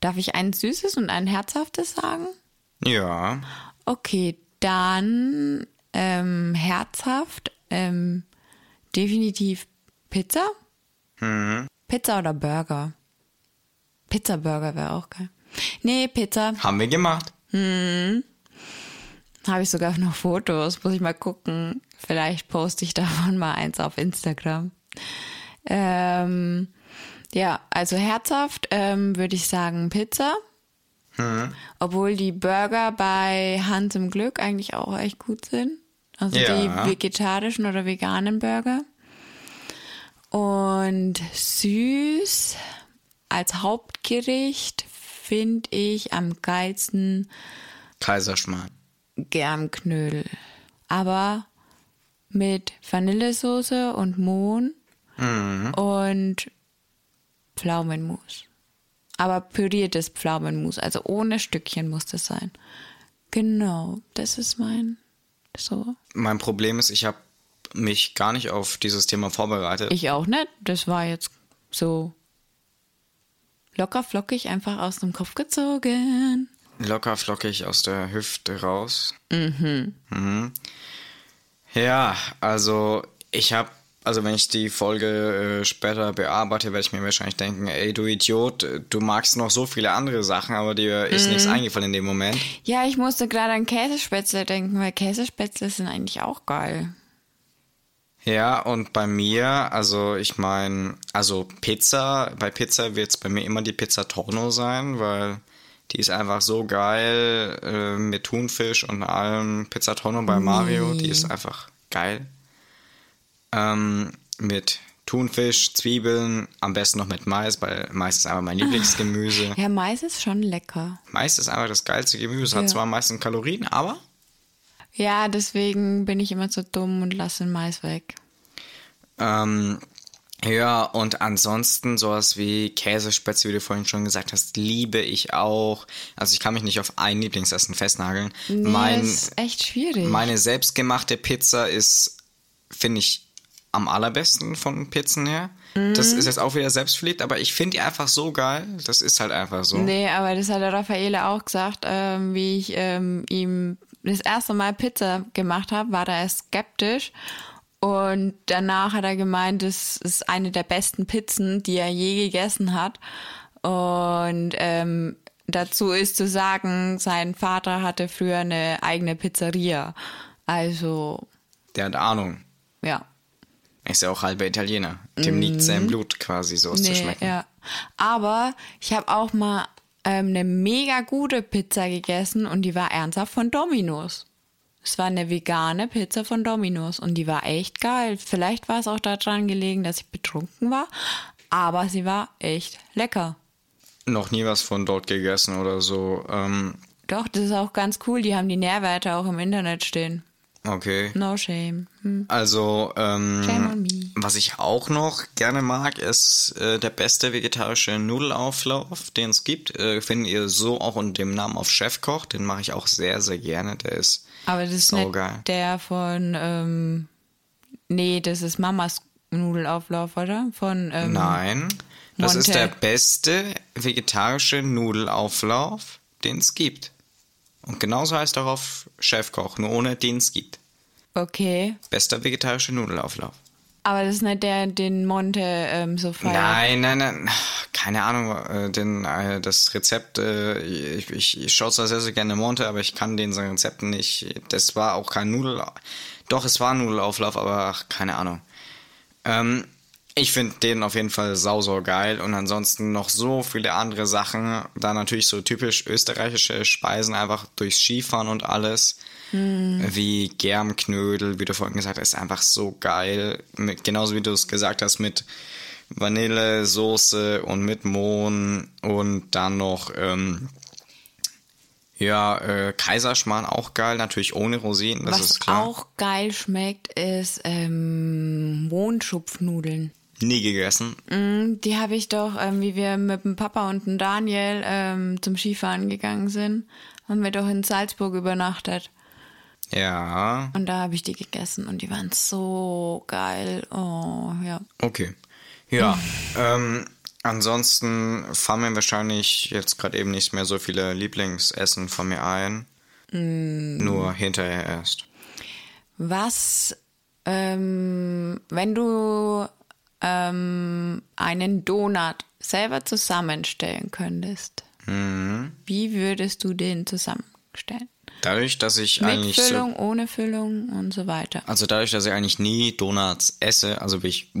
Darf ich ein süßes und ein herzhaftes sagen? Ja, Okay, dann ähm, herzhaft, ähm, definitiv Pizza. Pizza oder Burger? Pizza Burger wäre auch geil. Nee, Pizza. haben wir gemacht. Habe ich sogar noch Fotos, muss ich mal gucken. Vielleicht poste ich davon mal eins auf Instagram. Ähm, ja, also herzhaft ähm, würde ich sagen Pizza. Obwohl die Burger bei Hans im Glück eigentlich auch echt gut sind. Also Ja. die vegetarischen oder veganen Burger. Und süß als Hauptgericht finde ich am geilsten Kaiserschmarrn. Germknödel. Aber mit Vanillesoße und Mohn und Pflaumenmus. Aber püriertes Pflaumenmus, also ohne Stückchen muss das sein. Genau, das ist mein so. Mein Problem ist, ich habe mich gar nicht auf dieses Thema vorbereitet. Ich auch nicht. Das war jetzt so locker flockig einfach aus dem Kopf gezogen. Locker flockig aus der Hüfte raus. Mhm. mhm. Ja, also ich habe, also wenn ich die Folge äh, später bearbeite, werde ich mir wahrscheinlich denken, ey du Idiot, du magst noch so viele andere Sachen, aber dir ist mhm. nichts eingefallen in dem Moment. Ja, ich musste gerade an Käsespätzle denken, weil Käsespätzle sind eigentlich auch geil. Ja, und bei mir, also ich meine, also Pizza, bei Pizza wird es bei mir immer die Pizza Torno sein, weil die ist einfach so geil äh, mit Thunfisch und allem. Pizza Torno bei Mario, die ist einfach geil. Ähm, mit Thunfisch, Zwiebeln, am besten noch mit Mais, weil Mais ist einfach mein Lieblingsgemüse. Ja, Mais ist schon lecker. Mais ist einfach das geilste Gemüse. Hat ja. zwar am meisten Kalorien, aber ja, deswegen bin ich immer so dumm und lasse den Mais weg. Ähm, ja, und ansonsten sowas wie Käsespätzle, wie du vorhin schon gesagt hast, liebe ich auch. Also ich kann mich nicht auf ein Lieblingsessen festnageln. Nee, mein, ist echt schwierig. Meine selbstgemachte Pizza ist, finde ich, am allerbesten von Pizzen her. Mhm. Das ist jetzt auch wieder selbstverliebt, aber ich finde die einfach so geil. Das ist halt einfach so. Nee, aber das hat der Raffaele auch gesagt, ähm, wie ich ähm, ihm das erste Mal Pizza gemacht habe, war er skeptisch. Und danach hat er gemeint, es ist eine der besten Pizzen, die er je gegessen hat. Und ähm, dazu ist zu sagen, sein Vater hatte früher eine eigene Pizzeria. Also. Der hat Ahnung. Ja. Er ist ja auch halber Italiener. Dem mm. liegt sein mhm. Blut quasi so nee, zu schmecken. Ja. Aber ich habe auch mal ähm, eine mega gute Pizza gegessen und die war ernsthaft von Domino's. Es war eine vegane Pizza von Domino's und die war echt geil. Vielleicht war es auch daran gelegen, dass ich betrunken war, aber sie war echt lecker. Noch nie was von dort gegessen oder so. Ähm Doch, das ist auch ganz cool. Die haben die Nährwerte auch im Internet stehen. Okay. No shame. Hm. Also, ähm, shame was ich auch noch gerne mag, ist äh, der beste vegetarische Nudelauflauf, den es gibt. Äh, findet ihr so auch unter dem Namen auf Chefkoch. Den mache ich auch sehr, sehr gerne. Der ist Aber das ist nicht geil. der von, ähm, nee, das ist Mamas Nudelauflauf, oder? Von, ähm, Nein, das Monte. ist der beste vegetarische Nudelauflauf, den es gibt. Und genauso heißt darauf Chefkoch, nur ohne den es gibt. Okay. Bester vegetarischer Nudelauflauf. Aber das ist nicht der, den Monte ähm, so feiert. Nein, nein, nein. Keine Ahnung, äh, den, äh, das Rezept, äh, ich, ich, ich schaue zwar sehr, sehr gerne Monte, aber ich kann den seinen Rezepten nicht. Das war auch kein Nudel. Doch, es war ein Nudelauflauf, aber ach, keine Ahnung. Ähm, ich finde den auf jeden Fall sau, sau geil und ansonsten noch so viele andere Sachen. Da natürlich so typisch österreichische Speisen einfach durchs Skifahren und alles. Mm. Wie Germknödel, wie du vorhin gesagt hast, ist einfach so geil. Mit, genauso wie du es gesagt hast, mit Vanillesoße und mit Mohn und dann noch, ähm, ja, äh, Kaiserschmarrn auch geil, natürlich ohne Rosinen, das Was ist klar. Was auch geil schmeckt, ist ähm, Mohnschupfnudeln. Nie gegessen. Mm, die habe ich doch, ähm, wie wir mit dem Papa und dem Daniel ähm, zum Skifahren gegangen sind, haben wir doch in Salzburg übernachtet. Ja. Und da habe ich die gegessen und die waren so geil. Oh, ja. Okay. Ja. ähm, ansonsten fallen mir wahrscheinlich jetzt gerade eben nicht mehr so viele Lieblingsessen von mir ein. Mm. Nur hinterher erst. Was, ähm, wenn du ähm, einen Donut selber zusammenstellen könntest, mhm. wie würdest du den zusammenstellen? Dadurch, dass ich Mit eigentlich. Füllung, so, ohne Füllung und so weiter. Also dadurch, dass ich eigentlich nie Donuts esse, also ich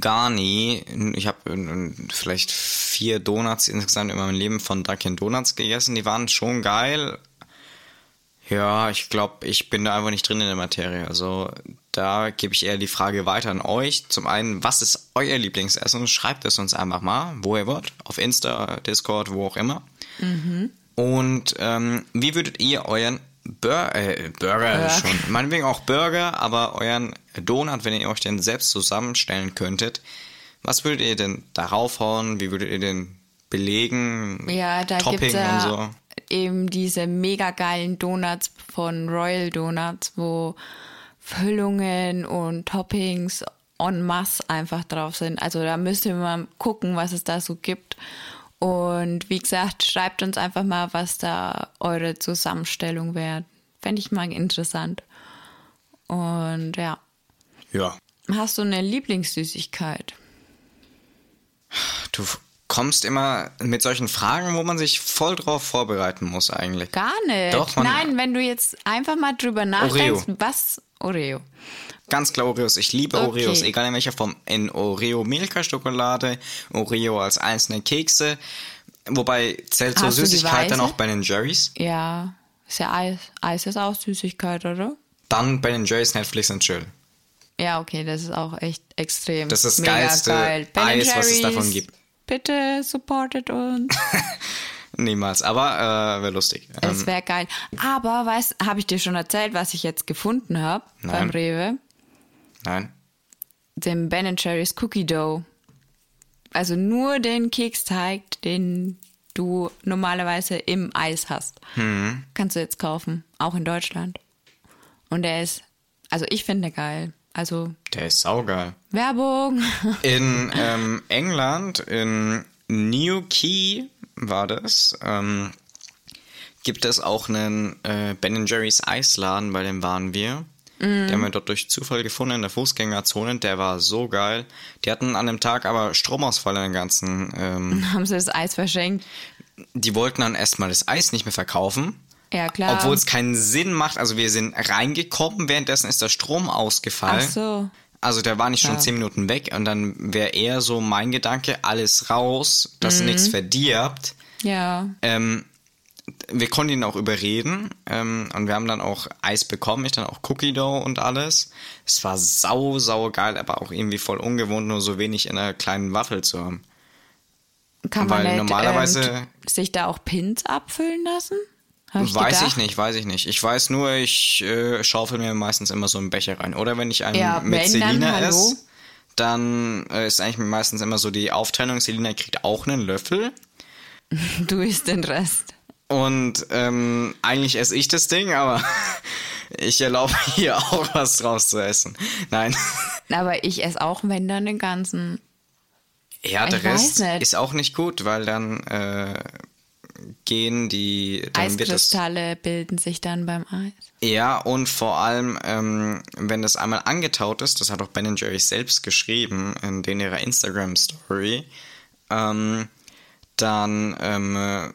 gar nie. Ich habe vielleicht vier Donuts insgesamt in meinem Leben von Dunkin' Donuts gegessen. Die waren schon geil, ja, ich glaube, ich bin da einfach nicht drin in der Materie. Also da gebe ich eher die Frage weiter an euch. Zum einen, was ist euer Lieblingsessen? Schreibt es uns einfach mal, wo ihr wollt. Auf Insta, Discord, wo auch immer. Mhm. Und ähm, wie würdet ihr euren Bur äh, Burger Burger schon, meinetwegen auch Burger, aber euren Donut, wenn ihr euch den selbst zusammenstellen könntet, was würdet ihr denn darauf hauen? Wie würdet ihr den belegen? Ja, da Topping gibt's ja und so eben diese mega geilen Donuts von Royal Donuts, wo Füllungen und Toppings en masse einfach drauf sind. Also da müsste man gucken, was es da so gibt. Und wie gesagt, schreibt uns einfach mal, was da eure Zusammenstellung wäre. Fände ich mal interessant. Und ja. Ja. Hast du eine Lieblingssüßigkeit? Du kommst immer mit solchen Fragen, wo man sich voll drauf vorbereiten muss eigentlich. Gar nicht. Doch, Nein, wenn du jetzt einfach mal drüber nachdenkst, was Oreo. Ganz klar Oreos. Ich liebe Okay. Oreos, egal in welcher Form. In Oreo Milka-Schokolade, Oreo als einzelne Kekse. Wobei zählt so Süßigkeit dann auch bei den Jerry's. Ja, ist ja Eis. Eis ist auch Süßigkeit, oder? Dann bei den Jerry's Netflix und Chill. Ja, okay, das ist auch echt extrem. Das ist das geilste geil. Eis, was es davon gibt. Bitte supportet uns. Niemals, aber äh, wäre lustig. Ähm, Es wäre geil. Aber, weißt, habe ich dir schon erzählt, was ich jetzt gefunden habe beim Rewe? nein. Dem Ben Jerry's Cookie Dough. Also nur den Keksteig, den du normalerweise im Eis hast. Hm. Kannst du jetzt kaufen. Auch in Deutschland. Und der ist, also ich finde geil. Also Der ist saugeil. Werbung. In ähm, England, in New Key war das, ähm, gibt es auch einen äh, Ben Jerry's Eisladen, bei dem waren wir. Den haben wir dort durch Zufall gefunden in der Fußgängerzone. Der war so geil. Die hatten an dem Tag aber Stromausfall in den ganzen. Ähm, Haben sie das Eis verschenkt? die wollten dann erstmal das Eis nicht mehr verkaufen. Ja, klar. Obwohl es keinen Sinn macht. Also wir sind reingekommen, währenddessen ist der Strom ausgefallen. Ach so. Also der war nicht schon Ja. zehn Minuten weg und dann wäre eher so mein Gedanke, alles raus, dass Mhm. nichts verdirbt. Ja. Ähm, wir konnten ihn auch überreden ähm, und wir haben dann auch Eis bekommen, ich dann auch Cookie Dough und alles. Es war sau, sau geil, aber auch irgendwie voll ungewohnt, nur so wenig in einer kleinen Waffel zu haben. Kann man Weil nicht, normalerweise- ähm, sich da auch Pins abfüllen lassen? Hab weiß gedacht. ich nicht, weiß ich nicht. Ich weiß nur, ich äh, schaufel mir meistens immer so einen Becher rein. Oder wenn ich einen Ja, mit Selina esse, dann äh, ist eigentlich meistens immer so die Aufteilung, Selina kriegt auch einen Löffel. Du isst den Rest. Und ähm, eigentlich esse ich das Ding, aber ich erlaube hier auch was draus zu essen. Nein. Aber ich esse auch, wenn dann den ganzen. Ja, der Ich weiß Rest ist auch nicht gut, weil dann äh, gehen die. Dann Eiskristalle bilden sich dann beim Eis. ja, und vor allem, ähm, wenn das einmal angetaut ist, das hat auch Ben Jerry selbst geschrieben in den ihrer Instagram-Story, ähm, dann ähm, äh,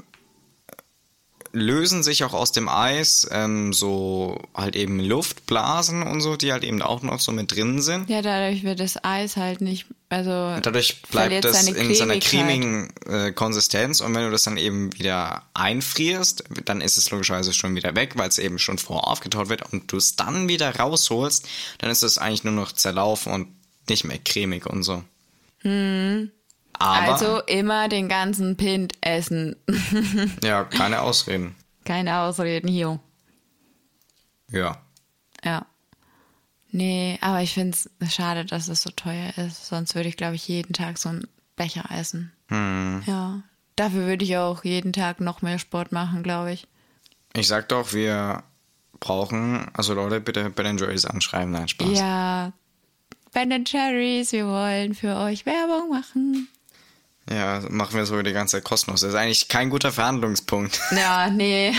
lösen sich auch aus dem Eis ähm, so halt eben Luftblasen und so, die halt eben auch noch so mit drin sind. Ja, dadurch wird das Eis halt nicht. Also Dadurch verliert bleibt es seine in seiner cremigen äh, Konsistenz und wenn du das dann eben wieder einfrierst, dann ist es logischerweise schon wieder weg, weil es eben schon vorher aufgetaut wird und du es dann wieder rausholst, dann ist es eigentlich nur noch zerlaufen und nicht mehr cremig und so. Aber, Also immer den ganzen Pint essen. ja, keine Ausreden. Keine Ausreden hier. Ja. Ja. Nee, aber ich finde es schade, dass es so teuer ist. Sonst würde ich, glaube ich, jeden Tag so einen Becher essen. Hm. Ja. Dafür würde ich auch jeden Tag noch mehr Sport machen, glaube ich. Ich sag doch, wir brauchen, also Leute, bitte Ben Jerry's anschreiben, nein, Spaß. Ja. Ben Cherries, wir wollen für euch Werbung machen. Ja, machen wir so die ganze Zeit kostenlos. Das ist eigentlich kein guter Verhandlungspunkt. Ja, nee.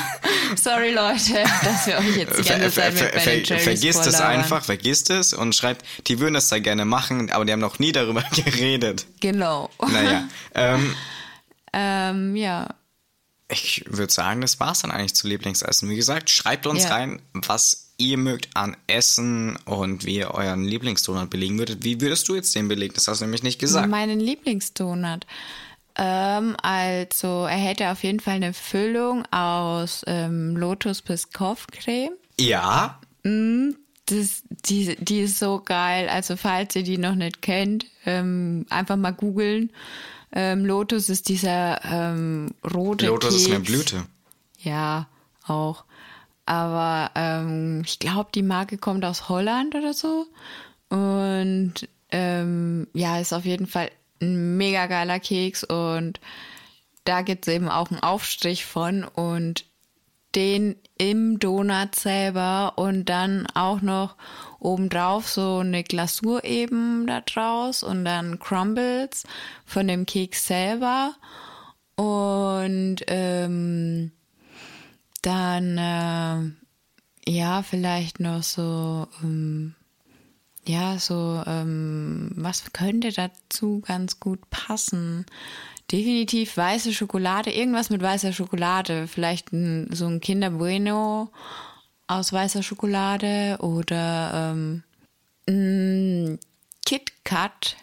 Sorry, Leute, dass wir euch jetzt die Ver, ganze ver, Zeit ver, mit Ben ver, Cherries vergisst es einfach, vergisst es und schreibt, die würden das da gerne machen, aber die haben noch nie darüber geredet. Genau. Naja, ähm, Ähm, ja. ich würde sagen, das war's dann eigentlich zu Lieblingsessen. Wie gesagt, schreibt uns Ja. rein, was ihr mögt an Essen und wie ihr euren Lieblingsdonut belegen würdet. Wie würdest du jetzt den belegen? Das hast du nämlich nicht gesagt. Meinen Lieblingsdonut. Ähm, also, er hätte auf jeden Fall eine Füllung aus ähm, Lotus Biscoff Creme. Ja, Das, die, die ist so geil. Also, falls ihr die noch nicht kennt, ähm, einfach mal googeln. Ähm, Lotus ist dieser ähm, rote Lotus ist Keks. eine Blüte. Ja, auch. Aber ähm, ich glaube, die Marke kommt aus Holland oder so. Und ähm, ja, ist auf jeden Fall ein mega geiler Keks. Und da gibt es eben auch einen Aufstrich von. Und den im Donut selber und dann auch noch obendrauf so eine Glasur eben da draus und dann Crumbles von dem Keks selber und ähm, dann äh, ja vielleicht noch so ähm, ja so ähm, was könnte dazu ganz gut passen? Definitiv weiße Schokolade, irgendwas mit weißer Schokolade, vielleicht ein, so ein Kinder Bueno aus weißer Schokolade oder ähm, ein KitKat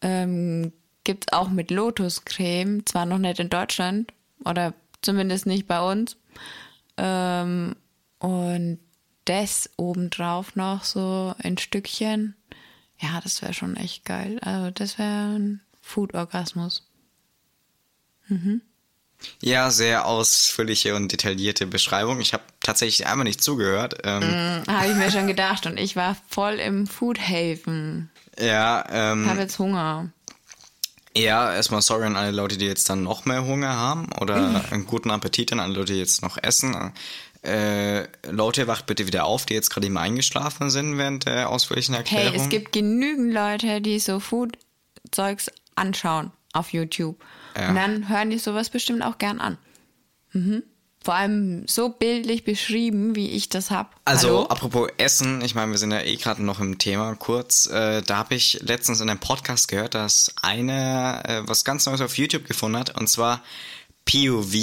ähm, gibt es auch mit Lotuscreme, zwar noch nicht in Deutschland oder zumindest nicht bei uns. Ähm, und das obendrauf noch so in Stückchen. Ja, das wäre schon echt geil. Also das wäre ein Food-Orgasmus. Mhm. Ja, sehr ausführliche und detaillierte Beschreibung. Ich habe tatsächlich einmal nicht zugehört. Ähm, mm, habe ich mir schon gedacht und ich war voll im Foodhaven. Ja, ähm. Habe jetzt Hunger. Ja, erstmal sorry an alle Leute, die jetzt dann noch mehr Hunger haben oder mm. einen guten Appetit an alle Leute, die jetzt noch essen. Äh, Leute, wacht bitte wieder auf, die jetzt gerade eben eingeschlafen sind während der ausführlichen Erklärung. Hey, es gibt genügend Leute, die so Food-Zeugs anschauen auf YouTube. Ja. Und dann hören die sowas bestimmt auch gern an. Mhm. Vor allem so bildlich beschrieben, wie ich das habe. Also, Hallo? apropos Essen, ich meine, wir sind ja eh gerade noch im Thema kurz. Äh, da habe ich letztens in einem Podcast gehört, dass einer äh, was ganz Neues auf YouTube gefunden hat, und zwar POV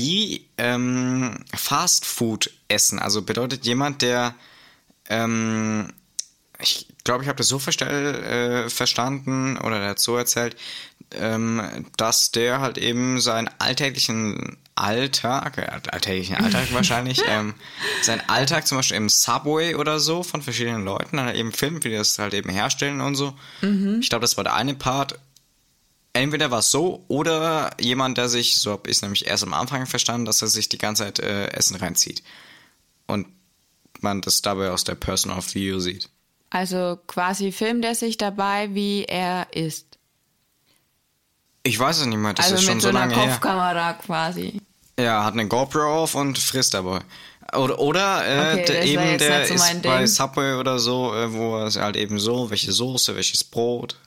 ähm, Fast Food Essen. Also bedeutet jemand, der ähm, ich glaube, ich habe das so äh, verstanden oder dazu erzählt, ähm, dass der halt eben seinen alltäglichen Alltag, äh, alltäglichen Alltag wahrscheinlich, ähm, seinen Alltag zum Beispiel im Subway oder so von verschiedenen Leuten, dann halt eben filmt, wie die das halt eben herstellen und so. Mhm. Ich glaube, das war der eine Part. Entweder war es so oder jemand, der sich, so habe ich es nämlich erst am Anfang verstanden, dass er sich die ganze Zeit äh, Essen reinzieht. Und man das dabei aus der Person of View sieht. Also quasi filmt er sich dabei, wie er ist. Ich weiß es nicht mehr, das also ist schon so, so lange her. mit so einer Kopfkamera quasi. Ja, hat eine GoPro auf und frisst dabei. Oder, oder äh, okay, der, eben der so ist bei Ding. Subway oder so, äh, wo es halt eben so, welche Soße, welches Brot.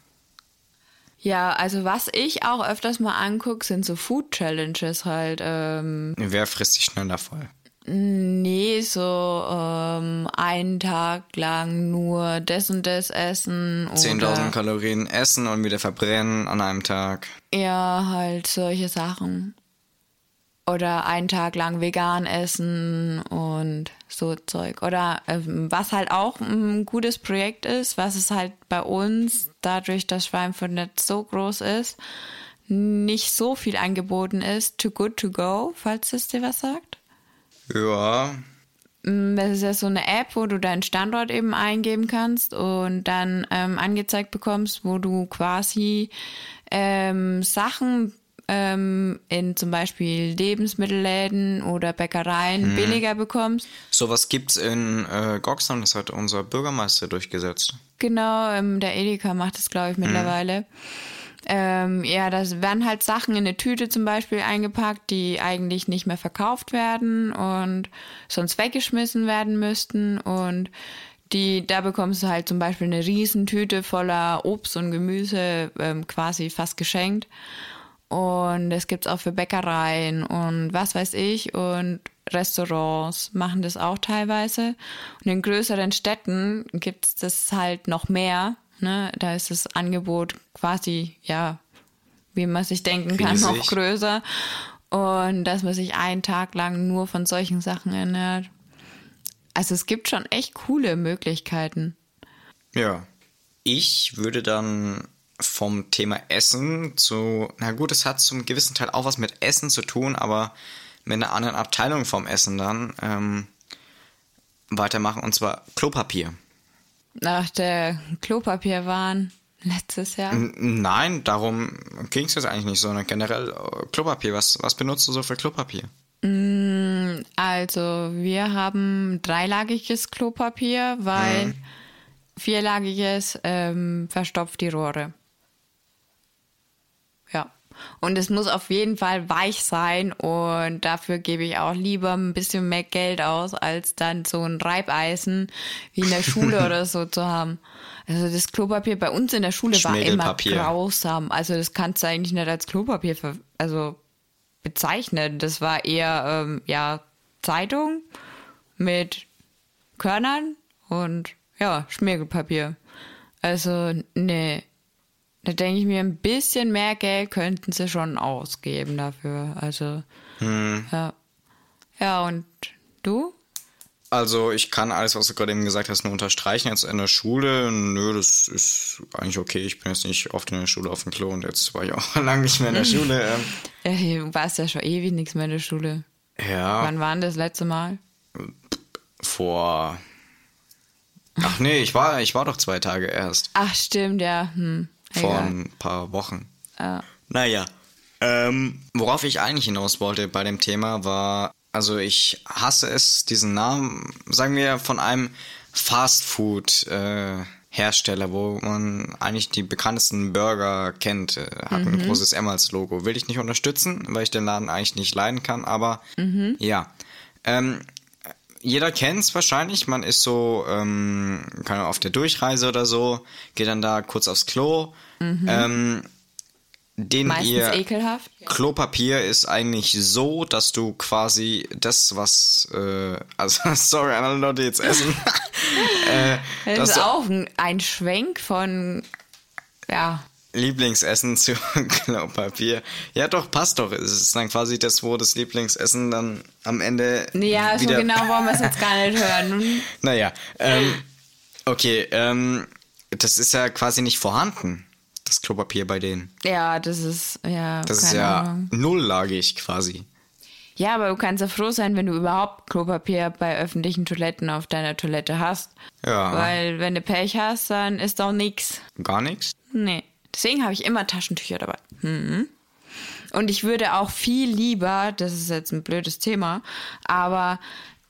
Ja, also was ich auch öfters mal angucke, sind so Food Challenges halt. Ähm. Wer frisst sich schneller voll? Nee, so ähm, einen Tag lang nur das und das essen. 10.000 Kalorien essen und wieder verbrennen an einem Tag. Ja, halt solche Sachen. Oder einen Tag lang vegan essen und so Zeug. Oder ähm, was halt auch ein gutes Projekt ist, was es halt bei uns, dadurch, dass Schweinfurt nicht so groß ist, nicht so viel angeboten ist. Too Good To Go, falls es dir was sagt. Ja. Mm, das ist ja so eine App, wo du deinen Standort eben eingeben kannst und dann ähm, angezeigt bekommst, wo du quasi ähm, Sachen ähm, in zum Beispiel Lebensmittelläden oder Bäckereien hm. billiger bekommst. Sowas gibt's in äh, Goxham, das hat unser Bürgermeister durchgesetzt. Genau, ähm, der Edeka macht das, glaube ich, hm. mittlerweile. Hm. Ähm, ja, das werden halt Sachen in eine Tüte zum Beispiel eingepackt, die eigentlich nicht mehr verkauft werden und sonst weggeschmissen werden müssten. Und die, da bekommst du halt zum Beispiel eine Riesentüte voller Obst und Gemüse ähm, quasi fast geschenkt. Und das gibt's auch für Bäckereien und was weiß ich. Und Restaurants machen das auch teilweise. Und in größeren Städten gibt's das halt noch mehr. Ne? Da ist das Angebot quasi, ja, wie man sich denken kann, Riesig. noch größer. Und dass man sich einen Tag lang nur von solchen Sachen ernährt. Also es gibt schon echt coole Möglichkeiten. Ja. Ich würde dann vom Thema Essen zu, na gut, es hat zum gewissen Teil auch was mit Essen zu tun, aber mit einer anderen Abteilung vom Essen dann ähm, weitermachen, und zwar Klopapier nach der Klopapierwahn letztes Jahr? Nein, darum ging es jetzt eigentlich nicht, sondern generell äh, Klopapier. Was, was benutzt du so für Klopapier? Mm, also, wir haben dreilagiges Klopapier, weil hm. vierlagiges ähm, verstopft die Rohre. Ja. Und es muss auf jeden Fall weich sein und dafür gebe ich auch lieber ein bisschen mehr Geld aus, als dann so ein Reibeisen wie in der Schule oder so zu haben. Also das Klopapier bei uns in der Schule war immer grausam. Also das kannst du eigentlich nicht als Klopapier ver also bezeichnen. Das war eher ähm, ja Zeitung mit Körnern und ja Schmirgelpapier. Also nee, da denke ich mir, ein bisschen mehr Geld könnten sie schon ausgeben dafür. Also ja, ja und du? Also ich kann alles, was du gerade eben gesagt hast, nur unterstreichen. Jetzt in der Schule, nö, das ist eigentlich okay. Ich bin jetzt nicht oft in der Schule auf dem Klo und jetzt war ich auch lange nicht mehr in der Schule. Ähm, Ja, du warst ja schon ewig nichts mehr in der Schule. ja, Wann war denn das letzte Mal? vor... Ach nee, ich war, ich war doch zwei Tage erst. Ach stimmt, ja. Hm. Vor Egal. ein paar Wochen. Ja. Naja. Ähm, worauf ich eigentlich hinaus wollte bei dem Thema war, also ich hasse es, diesen Namen, sagen wir, von einem Fastfood-Hersteller, wo man eigentlich die bekanntesten Burger kennt, äh, hat ein großes M als Logo. Will ich nicht unterstützen, weil ich den Laden eigentlich nicht leiden kann, aber ja. Ähm, jeder kennt's wahrscheinlich. Man ist so, ähm, keine Ahnung, auf der Durchreise oder so, geht dann da kurz aufs Klo. Ähm, den Meistens ihr ekelhaft. Klopapier ist eigentlich so, dass du quasi das, was, äh, also sorry an alle Leute jetzt essen, äh, Das ist auch ein, ein Schwenk von, ja, Lieblingsessen zu Klopapier. Ja, doch, passt doch. Es ist dann quasi das, wo das Lieblingsessen dann am Ende ja, so wieder genau wollen wir es jetzt gar nicht hören. Naja, ähm, okay, ähm, das ist ja quasi nicht vorhanden, das Klopapier bei denen. Ja, das ist, ja, Das ist ja Ahnung. nulllagig quasi. Ja, aber du kannst ja froh sein, wenn du überhaupt Klopapier bei öffentlichen Toiletten auf deiner Toilette hast. Ja. Weil wenn du Pech hast, dann ist doch nix. Gar nichts. Nee. Deswegen habe ich immer Taschentücher dabei. Mhm. Und ich würde auch viel lieber, das ist jetzt ein blödes Thema, aber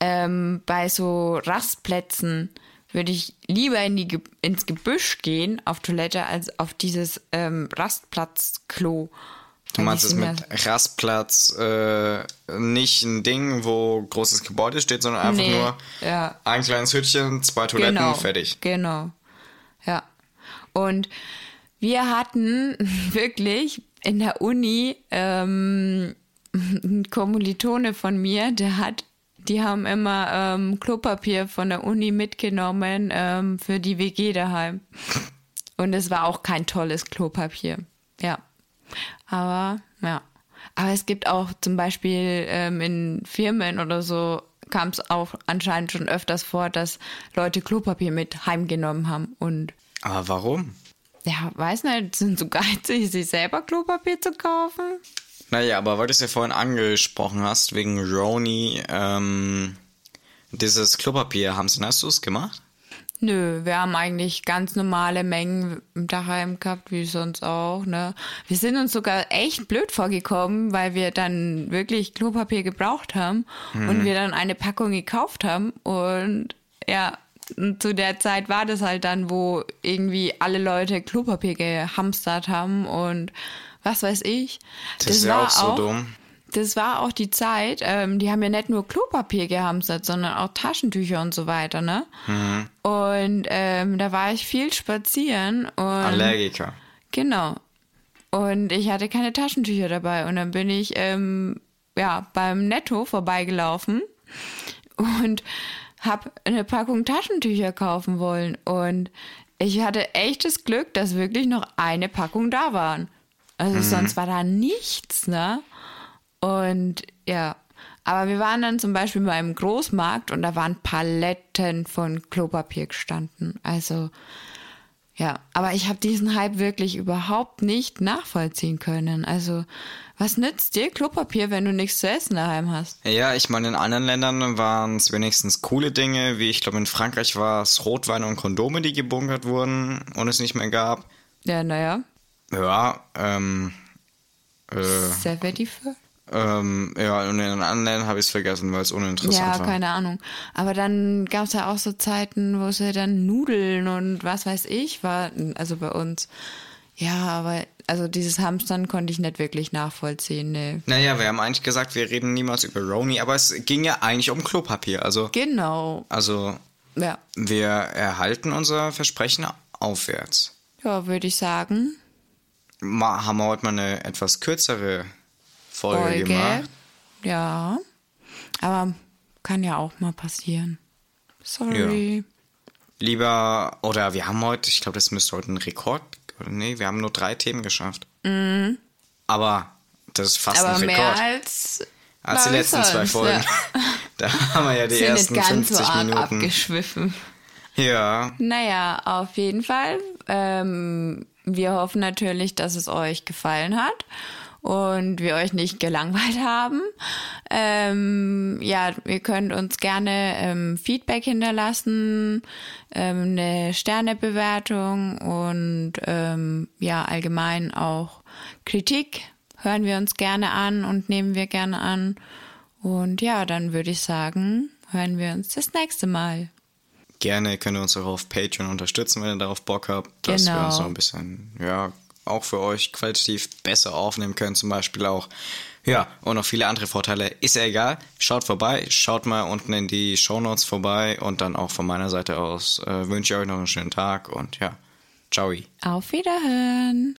ähm, bei so Rastplätzen würde ich lieber in die, Ge- ins Gebüsch gehen auf Toilette als auf dieses ähm, Rastplatzklo. Du meinst es mit Rastplatz äh, nicht ein Ding, wo großes Gebäude steht, sondern einfach Nee, nur ja. ein kleines Hütchen, zwei Toiletten, genau, fertig. Genau. Ja. Und wir hatten wirklich in der Uni ähm, ein Kommilitone von mir, der hat, die haben immer ähm, Klopapier von der Uni mitgenommen ähm, für die WG daheim. Und es war auch kein tolles Klopapier. Ja. Aber, ja. Aber es gibt auch zum Beispiel ähm, in Firmen oder so kam es auch anscheinend schon öfters vor, dass Leute Klopapier mit heimgenommen haben und Aber warum? Ja, weiß nicht, sind so geizig, sich selber Klopapier zu kaufen. Naja, aber weil du es ja vorhin angesprochen hast, wegen Roni, ähm, dieses Klopapier, Hamsen, hast du es gemacht? Nö, wir haben eigentlich ganz normale Mengen daheim gehabt, wie sonst auch, ne? Wir sind uns sogar echt blöd vorgekommen, weil wir dann wirklich Klopapier gebraucht haben und wir dann eine Packung gekauft haben und ja, und zu der Zeit war das halt dann, wo irgendwie alle Leute Klopapier gehamstert haben und was weiß ich. Das ist ja auch so dumm. Das war auch die Zeit, ähm, die haben ja nicht nur Klopapier gehamstert, sondern auch Taschentücher und so weiter, ne? Mhm. Und ähm, da war ich viel spazieren und Allergiker. genau. Und ich hatte keine Taschentücher dabei und dann bin ich ähm, ja beim Netto vorbeigelaufen und habe eine Packung Taschentücher kaufen wollen und ich hatte echtes Glück, dass wirklich noch eine Packung da waren. Also sonst war da nichts, ne? Und ja, aber wir waren dann zum Beispiel bei einem Großmarkt und da waren Paletten von Klopapier gestanden. Also ja, aber ich habe diesen Hype wirklich überhaupt nicht nachvollziehen können. Also was nützt dir Klopapier, wenn du nichts zu essen daheim hast? Ja, ich meine, in anderen Ländern waren es wenigstens coole Dinge, wie ich glaube, in Frankreich war es Rotwein und Kondome, die gebunkert wurden und es nicht mehr gab. Ja, naja, Ja, ähm, äh, sehr? Ähm, ja, und in anderen Ländern habe ich es vergessen, weil es uninteressant Ja, war. keine Ahnung. Aber dann gab es ja auch so Zeiten, wo es ja dann Nudeln und was weiß ich war, also bei uns. Ja, aber also dieses Hamstern konnte ich nicht wirklich nachvollziehen. Nee. Naja, wir haben eigentlich gesagt, wir reden niemals über Roni, aber es ging ja eigentlich um Klopapier. Also, Genau. also Ja. wir erhalten unser Versprechen aufwärts. Ja, würde ich sagen. Ma, haben wir heute mal eine etwas kürzere Folge, Folge. gemacht. Ja. Aber kann ja auch mal passieren. Sorry. Lieber, oder wir haben heute, ich glaube, das müsste heute ein Rekord, nee, wir haben nur drei Themen geschafft. Aber das ist fast Mhm. Aber ein mehr Rekord. als, Als die letzten zwei sonst, Folgen. Ja. Da haben wir ja die Sind ersten nicht ganz 50 so Minuten. abgeschwiffen. Ja, Naja, auf jeden Fall. Ähm, wir hoffen natürlich, dass es euch gefallen hat und wir euch nicht gelangweilt haben. Ähm, ja, ihr könnt uns gerne ähm, Feedback hinterlassen, ähm, eine Sternebewertung und ähm, ja, allgemein auch Kritik hören wir uns gerne an und nehmen wir gerne an. Und ja, dann würde ich sagen, hören wir uns das nächste Mal. gerne könnt ihr uns auch auf Patreon unterstützen, wenn ihr darauf Bock habt, dass wir Genau. uns noch ein bisschen, ja, auch für euch qualitativ besser aufnehmen können, zum Beispiel auch. Ja, und noch viele andere Vorteile. Ist ja egal. Schaut vorbei, schaut mal unten in die Shownotes vorbei und dann auch von meiner Seite aus äh, wünsche ich euch noch einen schönen Tag und ja, ciao. Auf Wiederhören!